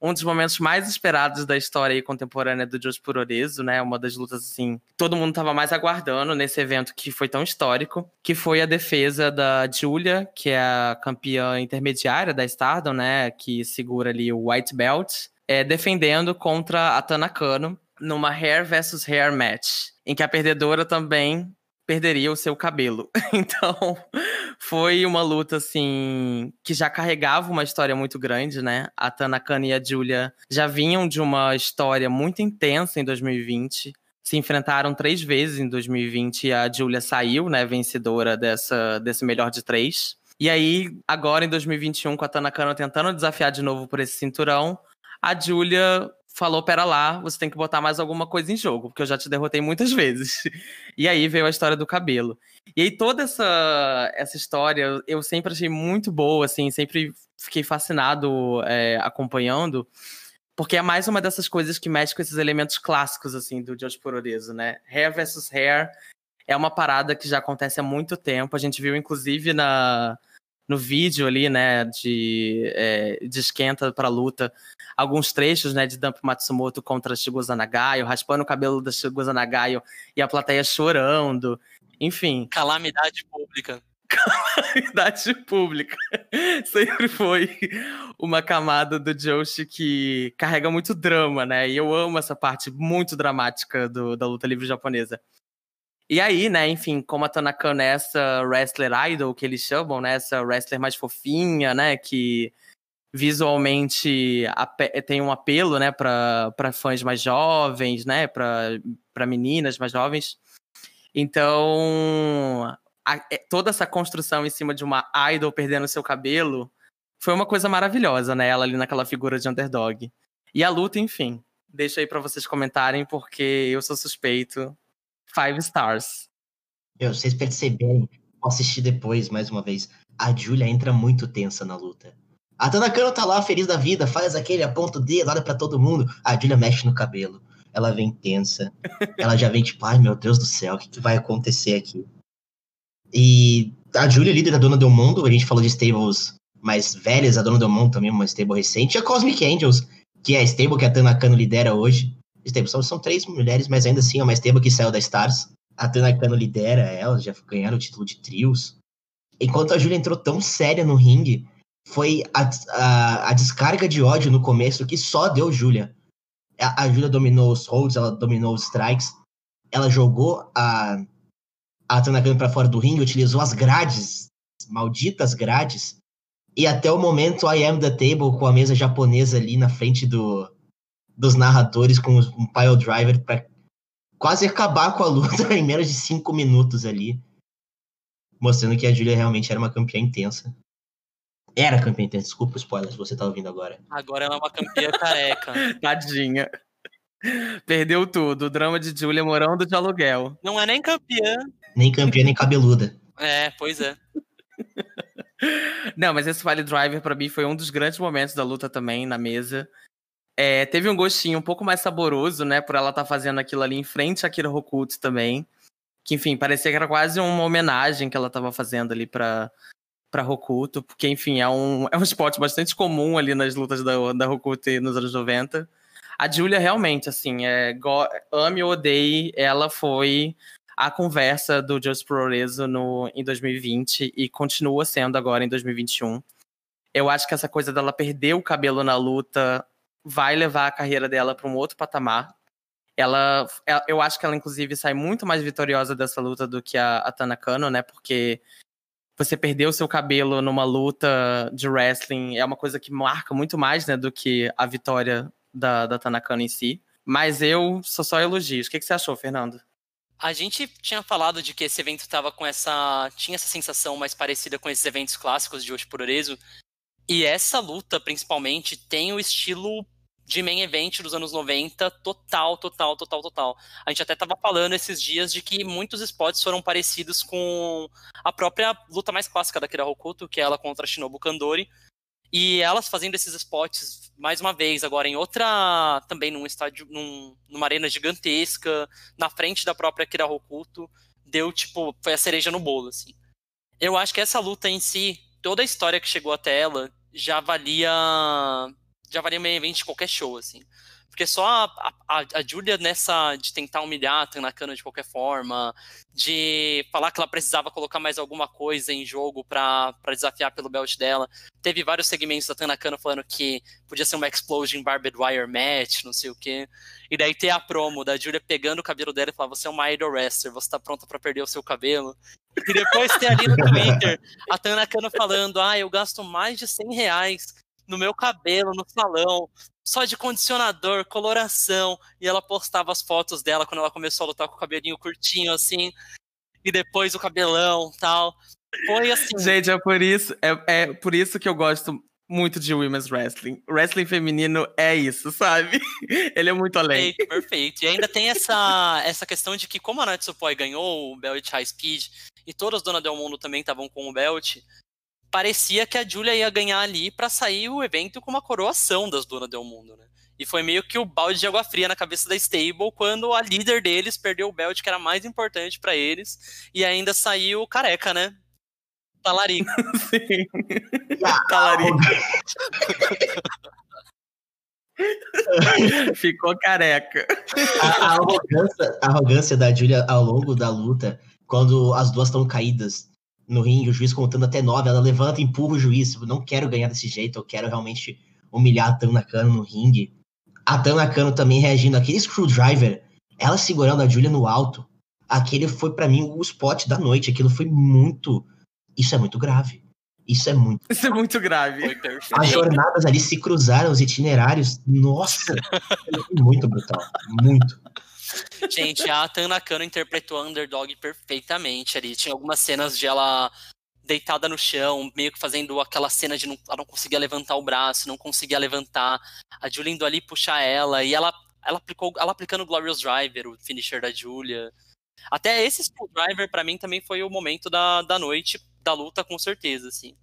[SPEAKER 1] um dos momentos mais esperados da história contemporânea do Josh Puroresu, né? Uma das lutas, assim, todo mundo tava mais aguardando nesse evento que foi tão histórico, que foi a defesa da Julia, que é a campeã intermediária da Stardom, né? Que segura ali o White Belt, é, defendendo contra a Tanakano numa hair versus hair match, em que a perdedora também perderia o seu cabelo. *laughs* Então, foi uma luta assim que já carregava uma história muito grande, né? A Tanakana e a Julia já vinham de uma história muito intensa em 2020. Se enfrentaram três vezes em 2020 e a Julia saiu, né, vencedora dessa, desse melhor de três. E aí, agora em 2021, com a Tanakana tentando desafiar de novo por esse cinturão, a Julia falou: Pera lá, você tem que botar mais alguma coisa em jogo, porque eu já te derrotei muitas *laughs* vezes. E aí veio a história do cabelo. E aí toda essa, essa história eu sempre achei muito boa, assim, sempre fiquei fascinado é, acompanhando, porque é mais uma dessas coisas que mexe com esses elementos clássicos, assim, do Josh Puroresu, né? Hair versus hair é uma parada que já acontece há muito tempo. A gente viu, inclusive, na, no vídeo ali, né, de, é, de esquenta pra luta, alguns trechos, né, de Dump Matsumoto contra Shigoza Nagayo, raspando o cabelo da Shigoza Nagayo e a plateia chorando. Enfim,
[SPEAKER 3] Calamidade pública. *laughs*
[SPEAKER 1] calamidade pública. *laughs* Sempre foi uma camada do Joshi que carrega muito drama, né? E eu amo essa parte muito dramática do, da luta livre japonesa. E aí, né, enfim, como a Tanaka é essa wrestler idol que eles chamam, né? Essa wrestler mais fofinha, né? Que visualmente tem um apelo, né, para fãs mais jovens, né, para meninas mais jovens. Então, a- é- toda essa construção em cima de uma idol perdendo seu cabelo foi uma coisa maravilhosa, né? Ela ali naquela figura de underdog. E a luta, enfim, deixa aí pra vocês comentarem, porque eu sou suspeito. Five stars.
[SPEAKER 2] Meu, vocês perceberem, vou assistir depois, mais uma vez. A Julia entra muito tensa na luta. A Tanakano tá lá, feliz da vida, faz aquele, aponta o dedo, olha pra todo mundo. A Julia mexe no cabelo. Ela vem tensa. *laughs* Ela já vem tipo, ai meu Deus do céu, o que, que vai acontecer aqui? E a Julia, líder da Dona do Mundo, a gente falou de stables mais velhas, a Dona do Mundo também, uma stable recente, e a Cosmic Angels, que é a stable que a Tanakano lidera hoje. Stable, são, são três mulheres, mas ainda assim é uma stable que saiu da Stars. A Tanakano lidera ela, já ganharam o título de trios. Enquanto a Julia entrou tão séria no ringue, foi a, a, a descarga de ódio no começo que só deu Julia. A, a Julia dominou os holds, ela dominou os strikes, ela jogou a, a Tanakano para fora do ringue, utilizou as grades, malditas grades, e até o momento I am the table com a mesa japonesa ali na frente do, dos narradores com um pile driver para quase acabar com a luta *laughs* em menos de cinco minutos ali, mostrando que a Julia realmente era uma campeã intensa. Era campeã intensa, desculpa o spoiler se você tá ouvindo agora.
[SPEAKER 3] Agora ela é uma campeã careca. *laughs*
[SPEAKER 1] Tadinha. Perdeu tudo. O drama de Julia morando de aluguel.
[SPEAKER 3] Não é nem campeã.
[SPEAKER 2] Nem campeã, nem cabeluda.
[SPEAKER 3] É, pois é. *laughs*
[SPEAKER 1] Não, mas esse Vale Driver para mim foi um dos grandes momentos da luta também na mesa. É, teve um gostinho um pouco mais saboroso, né, por ela estar tá fazendo aquilo ali em frente a Kira Hokuto também. Que, enfim, parecia que era quase uma homenagem que ela estava fazendo ali para para Hokuto, porque, enfim, é um, é um esporte bastante comum ali nas lutas da, da Hokuto nos anos 90. A Julia, realmente, assim, é, go, ame ou odeie, ela foi a conversa do Just Progresso no, em 2020 e continua sendo agora em 2021. Eu acho que essa coisa dela perder o cabelo na luta vai levar a carreira dela para um outro patamar. Ela, é, eu acho que ela inclusive sai muito mais vitoriosa dessa luta do que a, a Tana Kano, né? Porque você perder o seu cabelo numa luta de wrestling é uma coisa que marca muito mais, né, do que a vitória da, da Tanakano em si. Mas eu sou só elogios. O que, que você achou, Fernando?
[SPEAKER 3] A gente tinha falado de que esse evento estava com essa. tinha essa sensação mais parecida com esses eventos clássicos de Oshipurorezo. E essa luta, principalmente, tem o estilo de main event dos anos 90 total, total, total, total. A gente até estava falando esses dias de que muitos spots foram parecidos com a própria luta mais clássica da Kira Hokuto, que é ela contra Shinobu Kandori. E elas fazendo esses spots mais uma vez, agora em outra. também num estádio, num, numa arena gigantesca, na frente da própria Kira Hokuto, deu tipo. foi a cereja no bolo, assim. Eu acho que essa luta em si, toda a história que chegou até ela, já valia. Já valia meio evento de qualquer show, assim. Porque só a, a, a Julia nessa de tentar humilhar a Tanakana de qualquer forma, de falar que ela precisava colocar mais alguma coisa em jogo para desafiar pelo belt dela. Teve vários segmentos da Tanakana falando que podia ser uma Explosion Barbed Wire Match, não sei o quê. E daí ter a promo da Julia pegando o cabelo dela e falar: Você é uma idol wrestler, você tá pronta para perder o seu cabelo. E depois ter ali no Twitter a Tanakana falando: Ah, eu gasto mais de 100 reais no meu cabelo, no salão, só de condicionador, coloração. E ela postava as fotos dela quando ela começou a lutar com o cabelinho curtinho, assim. E depois o cabelão tal. Foi assim.
[SPEAKER 1] Gente, é por isso, é, é por isso que eu gosto muito de women's wrestling. Wrestling feminino é isso, sabe? *laughs* Ele é muito além.
[SPEAKER 3] Perfeito, perfeito. E ainda tem essa, essa questão de que, como a Natsupoi ganhou o Belt High Speed e todas as Dona Del Mundo também estavam com o Belt, parecia que a Julia ia ganhar ali para sair o evento com uma coroação das Donas do Mundo, né? E foi meio que o balde de água fria na cabeça da Stable quando a líder deles perdeu o belt que era mais importante para eles e ainda saiu careca, né? Talarico. *laughs*
[SPEAKER 1] Sim. Talarico. *laughs* Ficou careca.
[SPEAKER 2] A, a, arrogância, a arrogância da Julia ao longo da luta, quando as duas estão caídas no ringue, o juiz contando até nove, ela levanta e empurra o juiz. Eu não quero ganhar desse jeito, eu quero realmente humilhar a Tana Kano no ringue. A Tana Kano também reagindo aquele screwdriver, ela segurando a Julia no alto. Aquele foi para mim o spot da noite, aquilo foi muito. Isso é muito grave. Isso é muito.
[SPEAKER 1] Isso é muito grave.
[SPEAKER 2] As jornadas ali se cruzaram, os itinerários. Nossa, *laughs* muito brutal. Muito.
[SPEAKER 3] Gente, a Tana Kano interpretou a Underdog perfeitamente ali. Tinha algumas cenas de ela deitada no chão, meio que fazendo aquela cena de não, ela não conseguia levantar o braço, não conseguia levantar. A Julia indo ali puxar ela, e ela, ela, aplicou, ela aplicando o Glorious Driver, o finisher da Julia. Até esse Driver, para mim, também foi o momento da, da noite, da luta, com certeza, assim.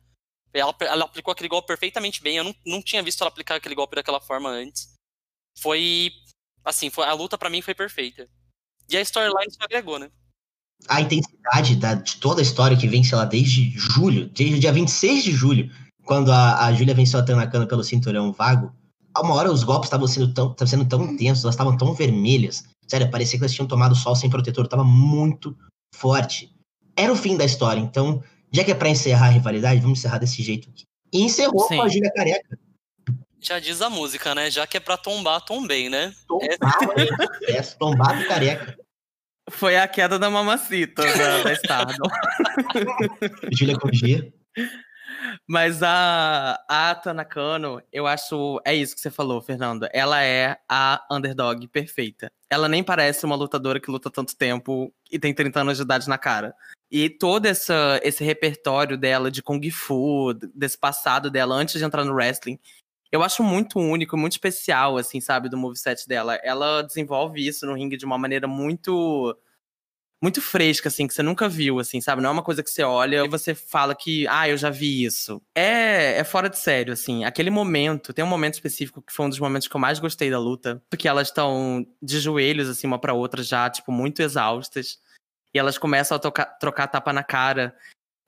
[SPEAKER 3] Ela, ela aplicou aquele golpe perfeitamente bem, eu não, não tinha visto ela aplicar aquele golpe daquela forma antes. Foi assim, foi, a luta para mim foi perfeita. E a storyline só agregou, né?
[SPEAKER 2] A intensidade da, de toda a história que vem, sei lá, desde julho, desde o dia 26 de julho, quando a, a Júlia venceu a Tanakana pelo cinturão vago, a uma hora os golpes estavam sendo tão, tavam sendo tão intensos, elas estavam tão vermelhas. Sério, parecia que elas tinham tomado sol sem protetor, tava muito forte. Era o fim da história, então, já que é pra encerrar a rivalidade, vamos encerrar desse jeito aqui. E encerrou
[SPEAKER 1] Sim.
[SPEAKER 2] com a Júlia Careca.
[SPEAKER 3] Já diz a música, né? Já que é pra tombar, tombei, né?
[SPEAKER 2] Tombado, é, tombado careca.
[SPEAKER 1] Foi a queda da mamacita da, da Stardom. *laughs*
[SPEAKER 2] Júlia G.
[SPEAKER 1] Mas a, a Tanakano, eu acho. É isso que você falou, Fernando. Ela é a underdog perfeita. Ela nem parece uma lutadora que luta tanto tempo e tem 30 anos de idade na cara. E todo essa, esse repertório dela de Kung Fu, desse passado dela antes de entrar no wrestling, eu acho muito único, muito especial, assim, sabe, do moveset dela. Ela desenvolve isso no ringue de uma maneira muito muito fresca, assim, que você nunca viu, assim, sabe? Não é uma coisa que você olha e você fala que, ah, eu já vi isso. É, é fora de sério, assim. Aquele momento, tem um momento específico que foi um dos momentos que eu mais gostei da luta, porque elas estão de joelhos, assim, uma pra outra, já, tipo, muito exaustas. E elas começam a tocar, trocar tapa na cara.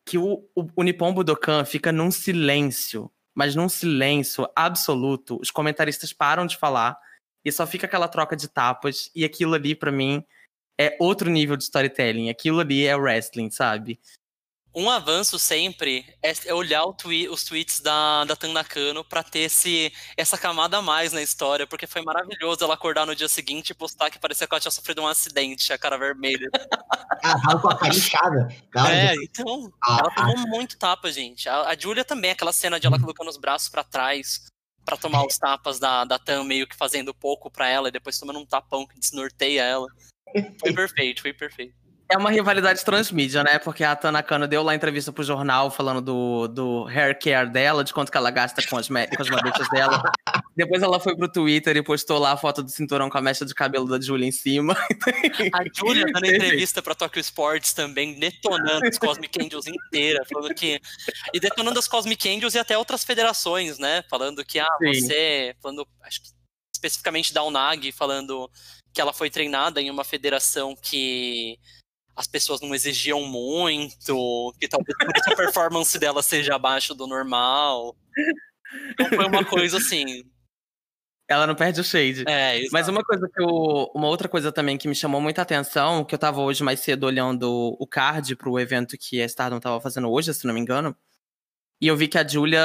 [SPEAKER 1] Que o, o, o Nippon Budokan fica num silêncio, mas num silêncio absoluto. Os comentaristas param de falar e só fica aquela troca de tapas. E aquilo ali, pra mim, é outro nível de storytelling. Aquilo ali é wrestling, sabe?
[SPEAKER 3] Um avanço sempre é é olhar twi- os tweets da, da Tan Nakano pra ter esse, essa camada a mais na história, porque foi maravilhoso ela acordar no dia seguinte e postar que parecia que ela tinha sofrido um acidente, a cara vermelha. *laughs*
[SPEAKER 2] Ela com a cara inchada.
[SPEAKER 3] É, então,
[SPEAKER 2] Ah,
[SPEAKER 3] ela tomou muito tapa, gente. A, a Julia também, aquela cena de ela colocando os braços pra trás pra tomar os tapas da, da Tan, meio que fazendo pouco pra ela, e depois tomando um tapão que desnorteia ela. Foi *laughs* perfeito, foi perfeito.
[SPEAKER 1] É uma rivalidade transmídia, né? Porque a Tanakano deu lá entrevista pro jornal falando do, do hair care dela, de quanto que ela gasta com as, com as madeixas dela. Depois ela foi pro Twitter e postou lá a foto do cinturão com a mecha de cabelo da Julia em cima.
[SPEAKER 3] A Julia dando entrevista pra Tokyo Sports também, detonando os Cosmic Angels inteira, falando que. E detonando as Cosmic Angels e até outras federações, né? Falando que, ah,
[SPEAKER 1] Sim.
[SPEAKER 3] você. Falando, acho que especificamente da Unag, falando que ela foi treinada em uma federação que as pessoas não exigiam muito, que talvez *laughs* a performance dela seja abaixo do normal. Então foi uma coisa assim.
[SPEAKER 1] Ela não perde o shade.
[SPEAKER 3] É, isso.
[SPEAKER 1] Mas uma coisa que eu. Uma outra coisa também que me chamou muita atenção, que eu tava hoje mais cedo olhando o card pro evento que a Stardom tava fazendo hoje, se não me engano. E eu vi que a Julia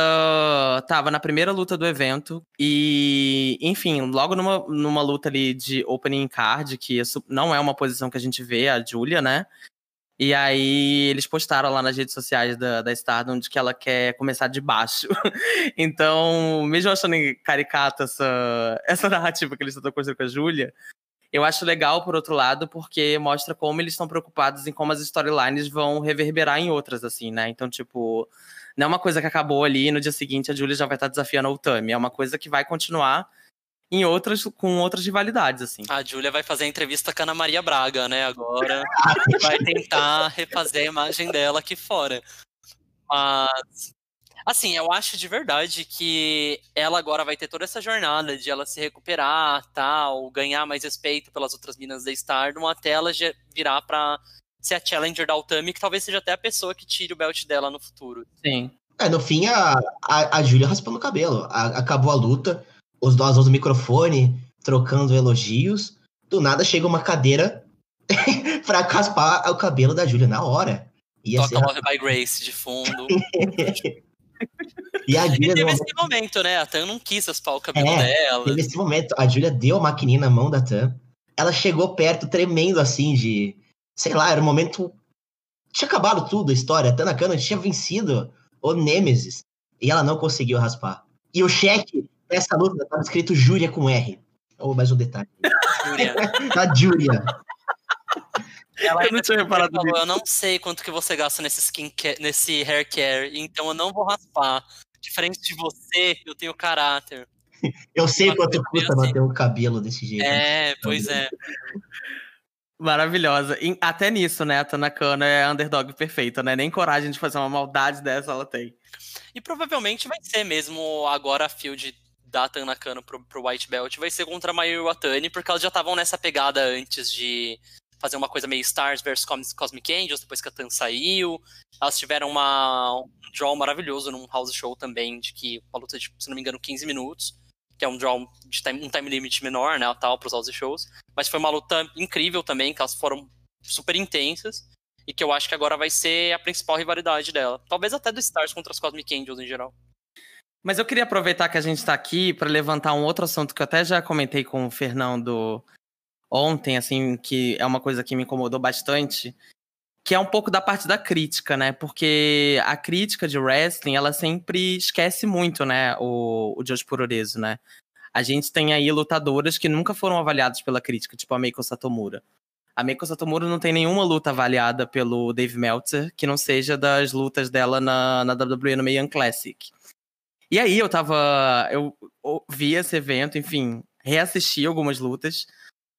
[SPEAKER 1] tava na primeira luta do evento. E, enfim, logo numa, numa luta ali de opening card, que isso não é uma posição que a gente vê, a Julia, né? E aí eles postaram lá nas redes sociais da, da Stardom de que ela quer começar de baixo. *laughs* então, mesmo achando caricata essa, essa narrativa que eles estão construindo com a Julia, eu acho legal, por outro lado, porque mostra como eles estão preocupados em como as storylines vão reverberar em outras, assim, né? Então, tipo, não é uma coisa que acabou ali e no dia seguinte a Julia já vai estar desafiando a Utami. É uma coisa que vai continuar em outras, com outras rivalidades, assim.
[SPEAKER 3] A Júlia vai fazer a entrevista com a Ana Maria Braga, né? Agora vai tentar refazer a imagem dela aqui fora. Mas, assim, eu acho de verdade que ela agora vai ter toda essa jornada de ela se recuperar, tal, ganhar mais respeito pelas outras minas da Stardom, até ela virar pra ser a challenger da Utami, que talvez seja até a pessoa que tire o belt dela no futuro.
[SPEAKER 1] Sim.
[SPEAKER 2] É, no fim, a, a, a Júlia raspando o cabelo. A- acabou a luta, os dois usam o microfone, trocando elogios. Do nada chega uma cadeira *laughs* pra raspar o cabelo da Júlia na hora. Ia
[SPEAKER 3] Toca
[SPEAKER 2] ser...
[SPEAKER 3] Love by Grace de fundo. *laughs*
[SPEAKER 2] E a
[SPEAKER 3] E
[SPEAKER 2] Júlia
[SPEAKER 3] teve esse momento, né? A Tan não quis raspar o cabelo
[SPEAKER 2] É,
[SPEAKER 3] dela.
[SPEAKER 2] Teve esse momento, a Júlia deu a maquininha na mão da Tam. Ela chegou perto, tremendo assim, de. Sei lá, era um momento. Tinha acabado tudo a história. A Tanakana tinha vencido o Nemesis. E ela não conseguiu raspar. E o cheque dessa luta estava escrito Júlia com R. Ou mais um detalhe.
[SPEAKER 3] Júlia. *laughs*
[SPEAKER 2] A Júlia.
[SPEAKER 3] Ela
[SPEAKER 1] Eu não tinha reparado
[SPEAKER 3] falou, eu não sei quanto que você gasta nesse skin care, nesse hair care, então eu não vou raspar. Diferente de você, eu tenho caráter.
[SPEAKER 2] Eu sei
[SPEAKER 3] Uma
[SPEAKER 2] quanto custa
[SPEAKER 3] assim.
[SPEAKER 2] manter o cabelo desse jeito.
[SPEAKER 3] É, pois é.
[SPEAKER 1] Maravilhosa. E até nisso, né? A Tanakana é a underdog perfeita, né? Nem coragem de fazer uma maldade dessa ela tem.
[SPEAKER 3] E provavelmente vai ser mesmo agora a field da Tanakano pro, pro White Belt, vai ser contra a Mayu Iwatani, porque elas já estavam nessa pegada antes de fazer uma coisa meio Stars versus Cosmic Angels, depois que a Tan saiu. Elas tiveram uma, um draw maravilhoso num house show também, de que uma luta de, se não me engano, 15 minutos, que é um draw de time, um time limit menor, né, tal, pros house shows. Mas foi uma luta incrível também, que elas foram super intensas, e que eu acho que agora vai ser a principal rivalidade dela. Talvez até do Stars contra as Cosmic Angels em geral.
[SPEAKER 1] Mas eu queria aproveitar que a gente está aqui para levantar um outro assunto que eu até já comentei com o Fernando ontem, assim, que é uma coisa que me incomodou bastante, que é um pouco da parte da crítica, né? Porque a crítica de wrestling, ela sempre esquece muito, né, o, o Josh Puroreso, né? A gente tem aí lutadoras que nunca foram avaliadas pela crítica, tipo a Meiko Satomura. A Meiko Satomura não tem nenhuma luta avaliada pelo Dave Meltzer que não seja das lutas dela na, na WWE no Mayan Classic. E aí eu tava. Eu vi esse evento, enfim, reassisti algumas lutas.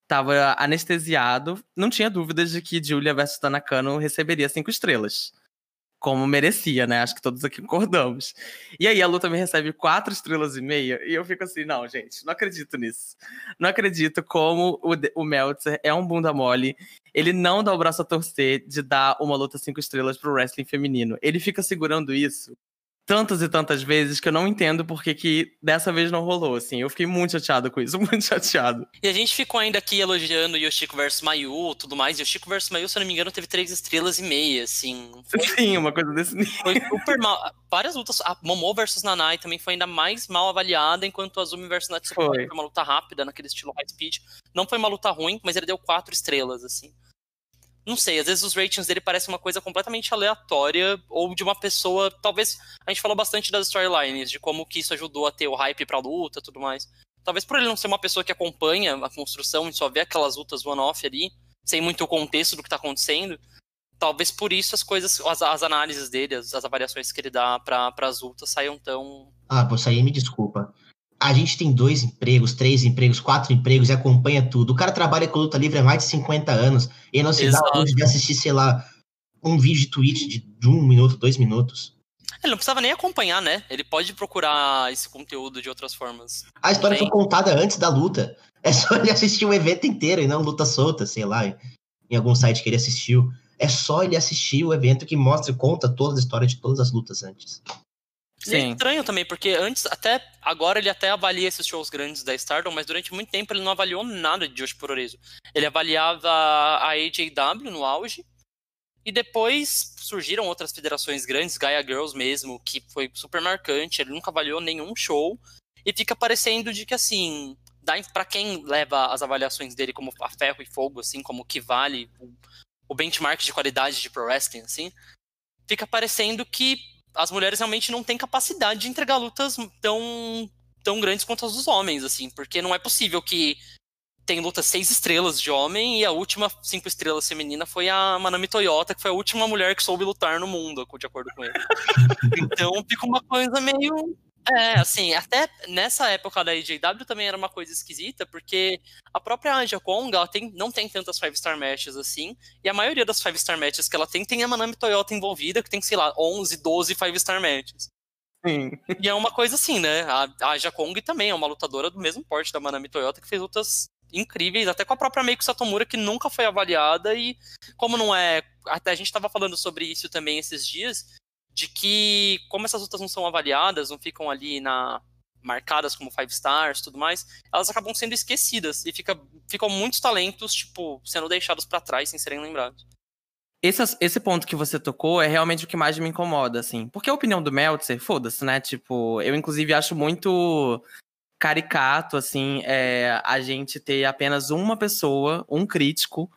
[SPEAKER 1] Tava anestesiado. Não tinha dúvidas de que Julia versus Tanakano receberia cinco estrelas. Como merecia, né? Acho que todos aqui *laughs* concordamos. E aí a luta me recebe quatro estrelas e meia. E eu fico assim, não, gente, não acredito nisso. Não acredito como o, o Meltzer é um bunda mole. Ele não dá o braço a torcer de dar uma luta cinco estrelas pro wrestling feminino. Ele fica segurando isso tantas e tantas vezes que eu não entendo porque que dessa vez não rolou, assim. Eu fiquei muito chateado com isso, *laughs* muito chateado.
[SPEAKER 3] E a gente ficou ainda aqui elogiando Yoshiko vs Mayu tudo mais. Yoshiko vs Mayu, se eu não me engano, teve três estrelas e meia, assim.
[SPEAKER 1] Foi, *laughs* Sim, uma coisa desse nível.
[SPEAKER 3] Foi super mal. Várias lutas. A Momo vs Nanai também foi ainda mais mal avaliada, enquanto a Azumi vs Natsuko foi. foi uma luta rápida, naquele estilo high speed. Não foi uma luta ruim, mas ele deu quatro estrelas, assim não sei, às vezes os ratings dele parecem uma coisa completamente aleatória ou de uma pessoa, talvez a gente falou bastante das storylines, de como que isso ajudou a ter o hype pra luta, tudo mais. Talvez por ele não ser uma pessoa que acompanha a construção e só vê aquelas lutas one-off ali, sem muito contexto do que tá acontecendo, talvez por isso as coisas, as, as análises dele, as, as, avaliações que ele dá para as lutas saiam tão.
[SPEAKER 2] Ah, você aí me desculpa a gente tem dois empregos, três empregos, quatro empregos e acompanha tudo. O cara trabalha com luta livre há mais de 50 anos e não se Exato. dá de assistir, sei lá, um vídeo de Twitch de, de um minuto, dois minutos.
[SPEAKER 3] Ele não precisava nem acompanhar, né? Ele pode procurar esse conteúdo de outras formas.
[SPEAKER 2] A história foi contada antes da luta. É só ele assistir o evento inteiro e não luta solta, sei lá, em algum site que ele assistiu. É só ele assistir o evento que mostra, conta toda a história de todas as lutas antes.
[SPEAKER 3] Sim. é estranho também, porque antes, até agora ele até avalia esses shows grandes da Stardom, mas durante muito tempo ele não avaliou nada de Josh Puroresu. Ele avaliava a AJW no auge, e depois surgiram outras federações grandes, Gaia Girls mesmo, que foi super marcante, ele nunca avaliou nenhum show, e fica parecendo de que, assim, para quem leva as avaliações dele como a ferro e fogo, assim, como que vale o, o benchmark de qualidade de pro wrestling, assim, fica parecendo que as mulheres realmente não têm capacidade de entregar lutas tão, tão grandes quanto as dos homens, assim, porque não é possível que tem luta seis estrelas de homem e a última cinco estrelas feminina foi a Manami Toyota, que foi a última mulher que soube lutar no mundo, de acordo com ele. *laughs* então fica uma coisa meio é, assim, até nessa época da EJW também era uma coisa esquisita, porque a própria Anja Kong, ela tem, não tem tantas 5-star matches assim, e a maioria das 5-star matches que ela tem, tem a Manami Toyota envolvida, que tem, sei lá, 11, 12 5-star matches.
[SPEAKER 1] Sim.
[SPEAKER 3] E é uma coisa assim, né? A, Aja Kong também é uma lutadora do mesmo porte da Manami Toyota, que fez lutas incríveis, até com a própria Meiko Satomura, que nunca foi avaliada, e como não é... Até a gente estava falando sobre isso também esses dias, de que, como essas lutas não são avaliadas, não ficam ali na marcadas como five stars tudo mais, elas acabam sendo esquecidas e fica, ficam muitos talentos, tipo, sendo deixados para trás sem serem lembrados.
[SPEAKER 1] Esse, esse ponto que você tocou é realmente o que mais me incomoda, assim. Porque a opinião do Meltzer, foda-se, né? Tipo, eu inclusive acho muito caricato, assim, é, a gente ter apenas uma pessoa, um crítico,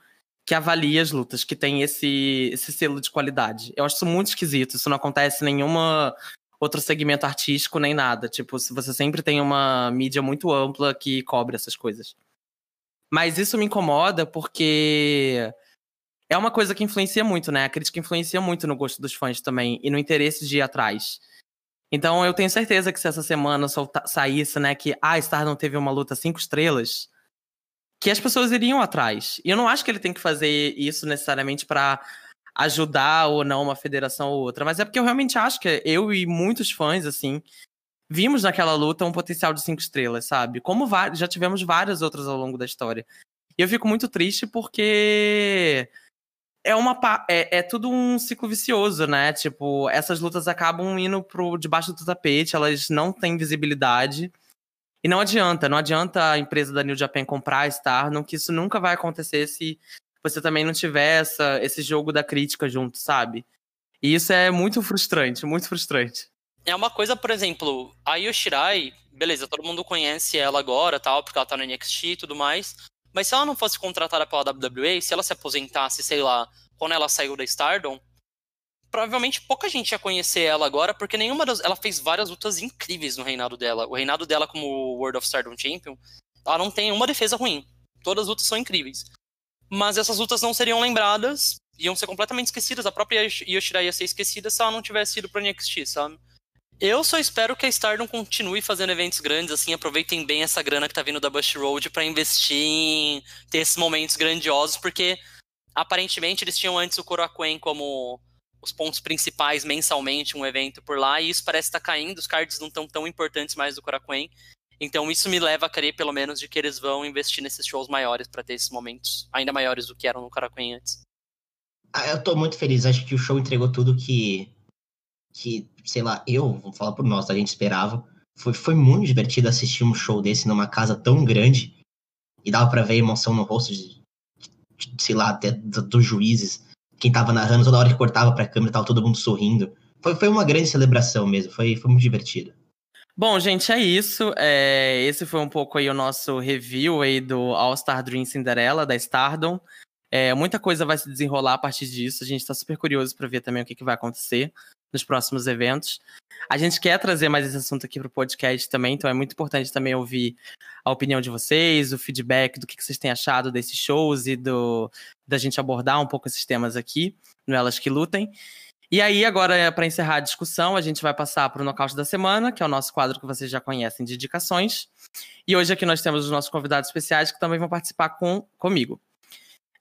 [SPEAKER 1] que avalia as lutas, que tem esse, esse selo de qualidade. Eu acho isso muito esquisito. Isso não acontece em nenhuma outro segmento artístico nem nada. Tipo, você sempre tem uma mídia muito ampla que cobre essas coisas. Mas isso me incomoda porque é uma coisa que influencia muito, né? A crítica influencia muito no gosto dos fãs também e no interesse de ir atrás. Então eu tenho certeza que se essa semana saísse, né, que ah, Star não teve uma luta cinco estrelas, que as pessoas iriam atrás. E eu não acho que ele tem que fazer isso necessariamente para ajudar ou não uma federação ou outra, mas é porque eu realmente acho que eu e muitos fãs, assim, vimos naquela luta um potencial de cinco estrelas, sabe? Como já tivemos várias outras ao longo da história. E eu fico muito triste porque é uma é, é tudo um ciclo vicioso, né? Tipo, essas lutas acabam indo pro debaixo do tapete, elas não têm visibilidade. E não adianta, não adianta a empresa da New Japan comprar a Stardom, que isso nunca vai acontecer se você também não tiver essa, esse jogo da crítica junto, sabe? E isso é muito frustrante, muito frustrante.
[SPEAKER 3] É uma coisa, por exemplo, a Yoshirai, beleza, todo mundo conhece ela agora, tal, porque ela tá no NXT e tudo mais. Mas se ela não fosse contratada pela WWE, se ela se aposentasse, sei lá, quando ela saiu da Stardom, provavelmente pouca gente ia conhecer ela agora, porque nenhuma das. Ela fez várias lutas incríveis no reinado dela. O reinado dela como World of Stardom Champion, ela não tem uma defesa ruim. Todas as lutas são incríveis. Mas essas lutas não seriam lembradas, iam ser completamente esquecidas. A própria Yoshirai ia ser esquecida se ela não tivesse ido pro NXT, sabe? Eu só espero que a Stardom continue fazendo eventos grandes, assim, aproveitem bem essa grana que tá vindo da Bush Road para investir em ter esses momentos grandiosos, porque aparentemente eles tinham antes o Korakuen como os pontos principais mensalmente, um evento por lá, e isso parece estar tá caindo, os cards não estão tão importantes mais do Korakuen. Então isso me leva a crer, pelo menos, de que eles vão investir nesses shows maiores para ter esses momentos ainda maiores do que eram no Korakuen antes.
[SPEAKER 2] Ah, eu tô muito feliz, acho que o show entregou tudo que que, sei lá, eu, vou falar por nós, a gente esperava. Foi, foi muito divertido assistir um show desse numa casa tão grande e dava para ver emoção no rosto de, de sei lá, até dos juízes. Quem tava narrando, toda hora que cortava pra câmera, tava todo mundo sorrindo. Foi, foi uma grande celebração mesmo, foi, foi muito divertido.
[SPEAKER 1] Bom, gente, é isso. É, esse foi um pouco aí o nosso review aí do All Star Dream Cinderella, da Stardom. É, muita coisa vai se desenrolar a partir disso. A gente está super curioso para ver também o que, que vai acontecer nos próximos eventos. A gente quer trazer mais esse assunto aqui para o podcast também, então é muito importante também ouvir a opinião de vocês, o feedback do que vocês têm achado desses shows e do da gente abordar um pouco esses temas aqui no Elas que Lutem. E aí, agora, para encerrar a discussão, a gente vai passar para o nocaute da semana, que é o nosso quadro que vocês já conhecem de indicações. E hoje aqui nós temos os nossos convidados especiais que também vão participar com, comigo.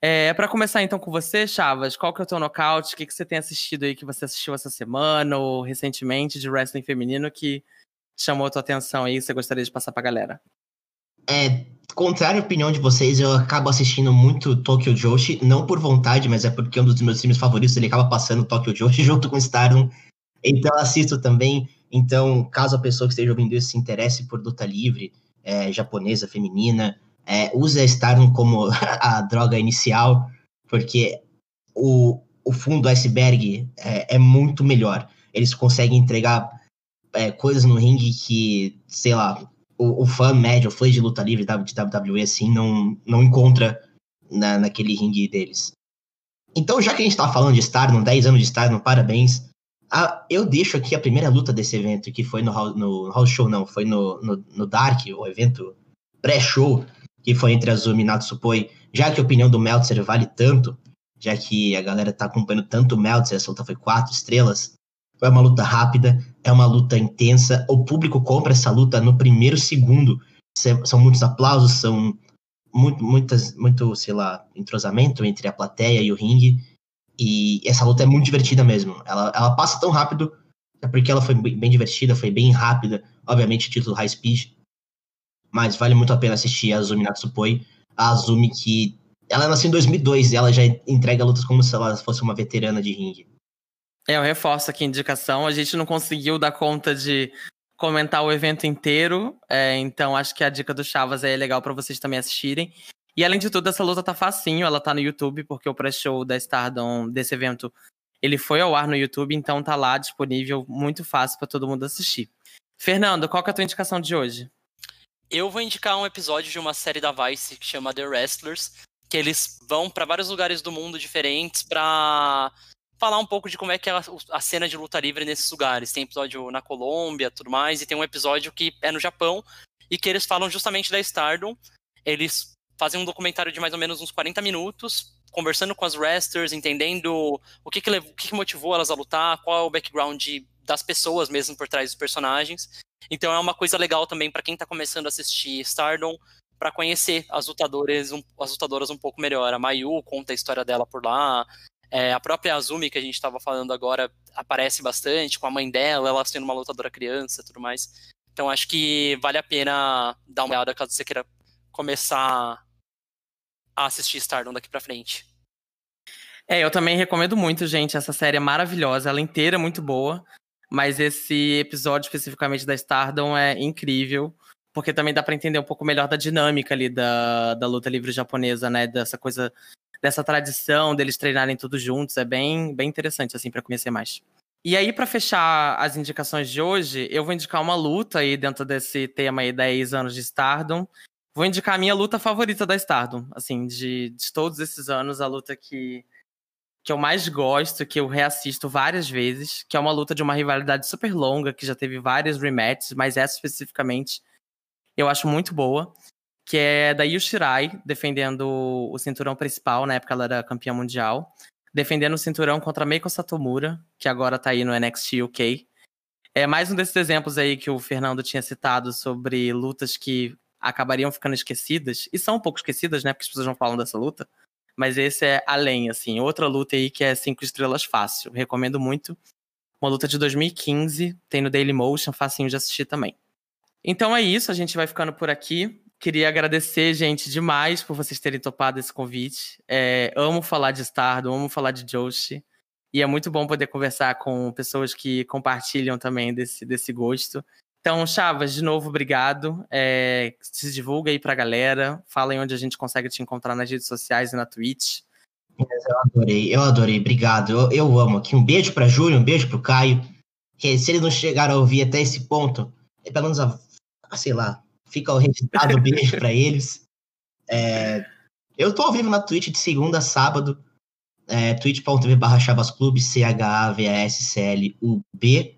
[SPEAKER 1] É, para começar então com você, Chavas, qual que é o teu nocaute? O que, que você tem assistido aí que você assistiu essa semana ou recentemente de wrestling feminino que chamou a tua atenção aí e você gostaria de passar pra galera?
[SPEAKER 2] É, contrário à opinião de vocês, eu acabo assistindo muito Tokyo Joshi, não por vontade, mas é porque um dos meus filmes favoritos, ele acaba passando Tokyo Joshi *laughs* junto com Stardom, então eu assisto também, então caso a pessoa que esteja ouvindo isso se interesse por luta livre, é, japonesa, feminina, é, use a Stardom como *laughs* a droga inicial, porque o, o fundo do iceberg é, é muito melhor. Eles conseguem entregar é, coisas no ringue que, sei lá, o, o fã médio, o fã de luta livre de WWE, assim, não, não encontra na, naquele ringue deles. Então, já que a gente tá falando de Stardom, 10 anos de Stardom, parabéns. Eu deixo aqui a primeira luta desse evento, que foi no, no House Show, não, foi no, no, no Dark, o evento pré-show, que foi entre Azumi e Natsupoi, já que a opinião do Meltzer vale tanto, já que a galera tá acompanhando tanto o Meltzer, essa luta foi quatro estrelas, foi uma luta rápida, é uma luta intensa, o público compra essa luta no primeiro segundo, são muitos aplausos, são muito, muitas, muito, sei lá, entrosamento entre a plateia e o ringue, e essa luta é muito divertida mesmo, ela, ela passa tão rápido, é porque ela foi bem divertida, foi bem rápida, obviamente título high speed, mas vale muito a pena assistir a Azumi Natsupoi. A Azumi que. Ela nasceu em 2002 e ela já entrega lutas como se ela fosse uma veterana de ringue.
[SPEAKER 1] É, eu reforço aqui a indicação. A gente não conseguiu dar conta de comentar o evento inteiro, é, então acho que a dica do Chavas é legal para vocês também assistirem. E além de tudo, essa luta tá facinho, ela tá no YouTube, porque o pré-show da Stardom desse evento, ele foi ao ar no YouTube, então tá lá disponível, muito fácil para todo mundo assistir. Fernando, qual que é a tua indicação de hoje?
[SPEAKER 3] Eu vou indicar um episódio de uma série da Vice que chama The Wrestlers, que eles vão para vários lugares do mundo diferentes para falar um pouco de como é que é a, cena de luta livre nesses lugares. Tem episódio na Colômbia, tudo mais, e tem um episódio que é no Japão e que eles falam justamente da Stardom. Eles fazem um documentário de mais ou menos uns 40 minutos, conversando com as wrestlers, entendendo o que, que, o que, que motivou elas a lutar, qual é o background das pessoas mesmo por trás dos personagens. Então é uma coisa legal também para quem está começando a assistir Stardom, para conhecer as lutadoras, um, as lutadoras um pouco melhor. A Mayu conta a história dela por lá. É, a própria Azumi, que a gente estava falando agora, aparece bastante com a mãe dela, ela sendo uma lutadora criança tudo mais. Então acho que vale a pena dar uma olhada caso você queira começar a assistir Stardom daqui pra frente.
[SPEAKER 1] É, eu também recomendo muito, gente. Essa série é maravilhosa, ela inteira é muito boa. Mas esse episódio especificamente da Stardom é incrível, porque também dá para entender um pouco melhor da dinâmica ali da, da luta livre japonesa, né? Dessa coisa, dessa tradição deles treinarem todos juntos. É bem, bem interessante, assim, para conhecer mais. E aí, para fechar as indicações de hoje, eu vou indicar uma luta aí dentro desse tema aí, 10 anos de Stardom. Vou indicar a minha luta favorita da Stardom. Assim, de, de todos esses anos, a luta que que eu mais gosto, que eu reassisto várias vezes, que é uma luta de uma rivalidade super longa, que já teve vários rematches, mas essa especificamente eu acho muito boa, que é da Yu Shirai, defendendo o cinturão principal, na época ela era campeã mundial, defendendo o cinturão contra Meiko Satomura, que agora tá aí no NXT UK. É mais um desses exemplos aí que o Fernando tinha citado sobre lutas que acabariam ficando esquecidas, e são um pouco esquecidas, né, porque as pessoas não falam dessa luta, mas esse é além, assim. Outra luta aí que é cinco estrelas fácil. Recomendo muito. Uma luta de 2015, tem no Dailymotion, facinho de assistir também. Então é isso, a gente vai ficando por aqui. Queria agradecer, gente, demais por vocês terem topado esse convite. É, amo falar de Stardom, amo falar de Joshi. E é muito bom poder conversar com pessoas que compartilham também desse, desse gosto. Então, Chavas, de novo, obrigado. É, se divulga aí pra galera. Fala aí onde a gente consegue te encontrar nas redes sociais e na Twitch.
[SPEAKER 2] Eu adorei, eu adorei, obrigado. Eu, eu amo aqui. Um beijo pra Júlio, um beijo pro Caio. Que se eles não chegaram a ouvir até esse ponto, é pelo menos, a, a, sei lá, fica o registrado beijo pra eles. É, eu tô ao vivo na Twitch de segunda a sábado. É, twitch.tv barra chavasclube, C-H-A-V-A-S-C-L-U-B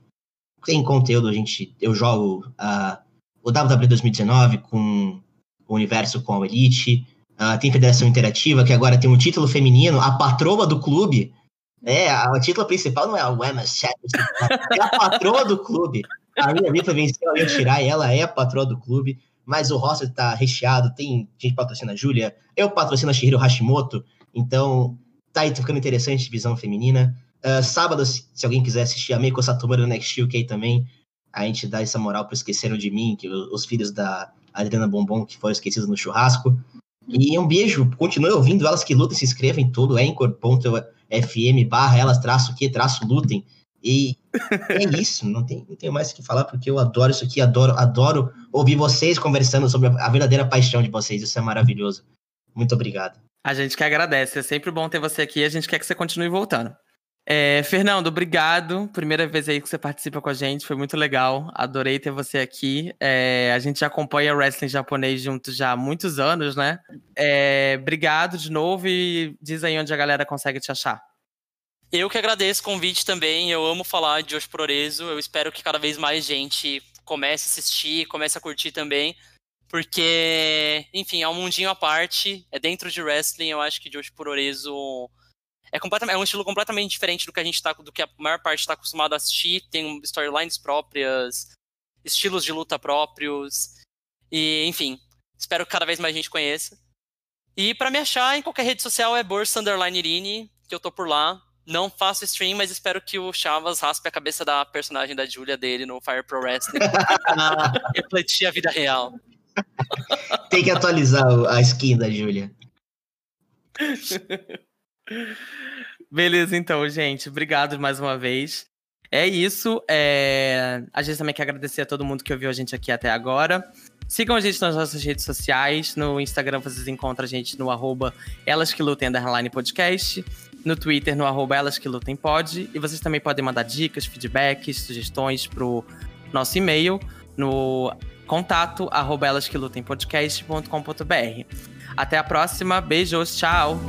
[SPEAKER 2] tem conteúdo, a gente, eu jogo uh, o WWE 2019 com o universo com a Elite, uh, tem Federação Interativa, que agora tem um título feminino, a patroa do clube, é, a, título principal não é a Women's Championship, é a patroa do clube. A minha Ripley venceu a tirar e ela é a patroa do clube, mas o roster tá recheado, tem gente patrocina a Júlia, eu patrocino a Shihiro Hashimoto, então tá aí ficando interessante divisão feminina. Uh, sábado, se, alguém quiser assistir a Meiko Satomura no Next UK também, a gente dá essa moral para Esqueceram de Mim, que os, os filhos da Adriana Bombom, que foram esquecidos no churrasco. E um beijo, continue ouvindo Elas Que Lutem, se inscrevem em tudo, anchor.fm barra elas traço que traço lutem. E é isso, não, tem, não tenho mais o que falar, porque eu adoro isso aqui, adoro, adoro ouvir vocês conversando sobre a verdadeira paixão de vocês, isso é maravilhoso. Muito obrigado.
[SPEAKER 1] A gente que agradece, é sempre bom ter você aqui, a gente quer que você continue voltando. É, Fernando, obrigado. Primeira vez aí que você participa com a gente, foi muito legal. Adorei ter você aqui. É, a gente acompanha wrestling japonês juntos já há muitos anos, né? É, obrigado de novo e diz aí onde a galera consegue te achar.
[SPEAKER 3] Eu que agradeço o convite também. Eu amo falar de Hoje Prorezo. Eu espero que cada vez mais gente comece a assistir, comece a curtir também. Porque, enfim, é um mundinho à parte. É dentro de wrestling. Eu acho que de Hoje é, completamente, é um estilo completamente diferente do que a gente tá, do que a maior parte está acostumado a assistir. Tem storylines próprias, estilos de luta próprios. E, enfim, espero que cada vez mais gente conheça. E para me achar em qualquer rede social é Underline Irine, que eu tô por lá. Não faço stream, mas espero que o Chavas raspe a cabeça da personagem da Julia dele no Fire Pro Wrestling. *laughs* refletir a vida real.
[SPEAKER 2] Tem que atualizar a skin da Julia.
[SPEAKER 1] Beleza, então, gente. Obrigado mais uma vez. É isso. É... A gente também quer agradecer a todo mundo que ouviu a gente aqui até agora. Sigam a gente nas nossas redes sociais. No Instagram vocês encontram a gente no arroba Elas Que Lutem Podcast. No Twitter, no arroba Elas Que Lutem Pod. E vocês também podem mandar dicas, feedbacks, sugestões pro nosso e-mail no contato arroba. Até a próxima. Beijos. Tchau.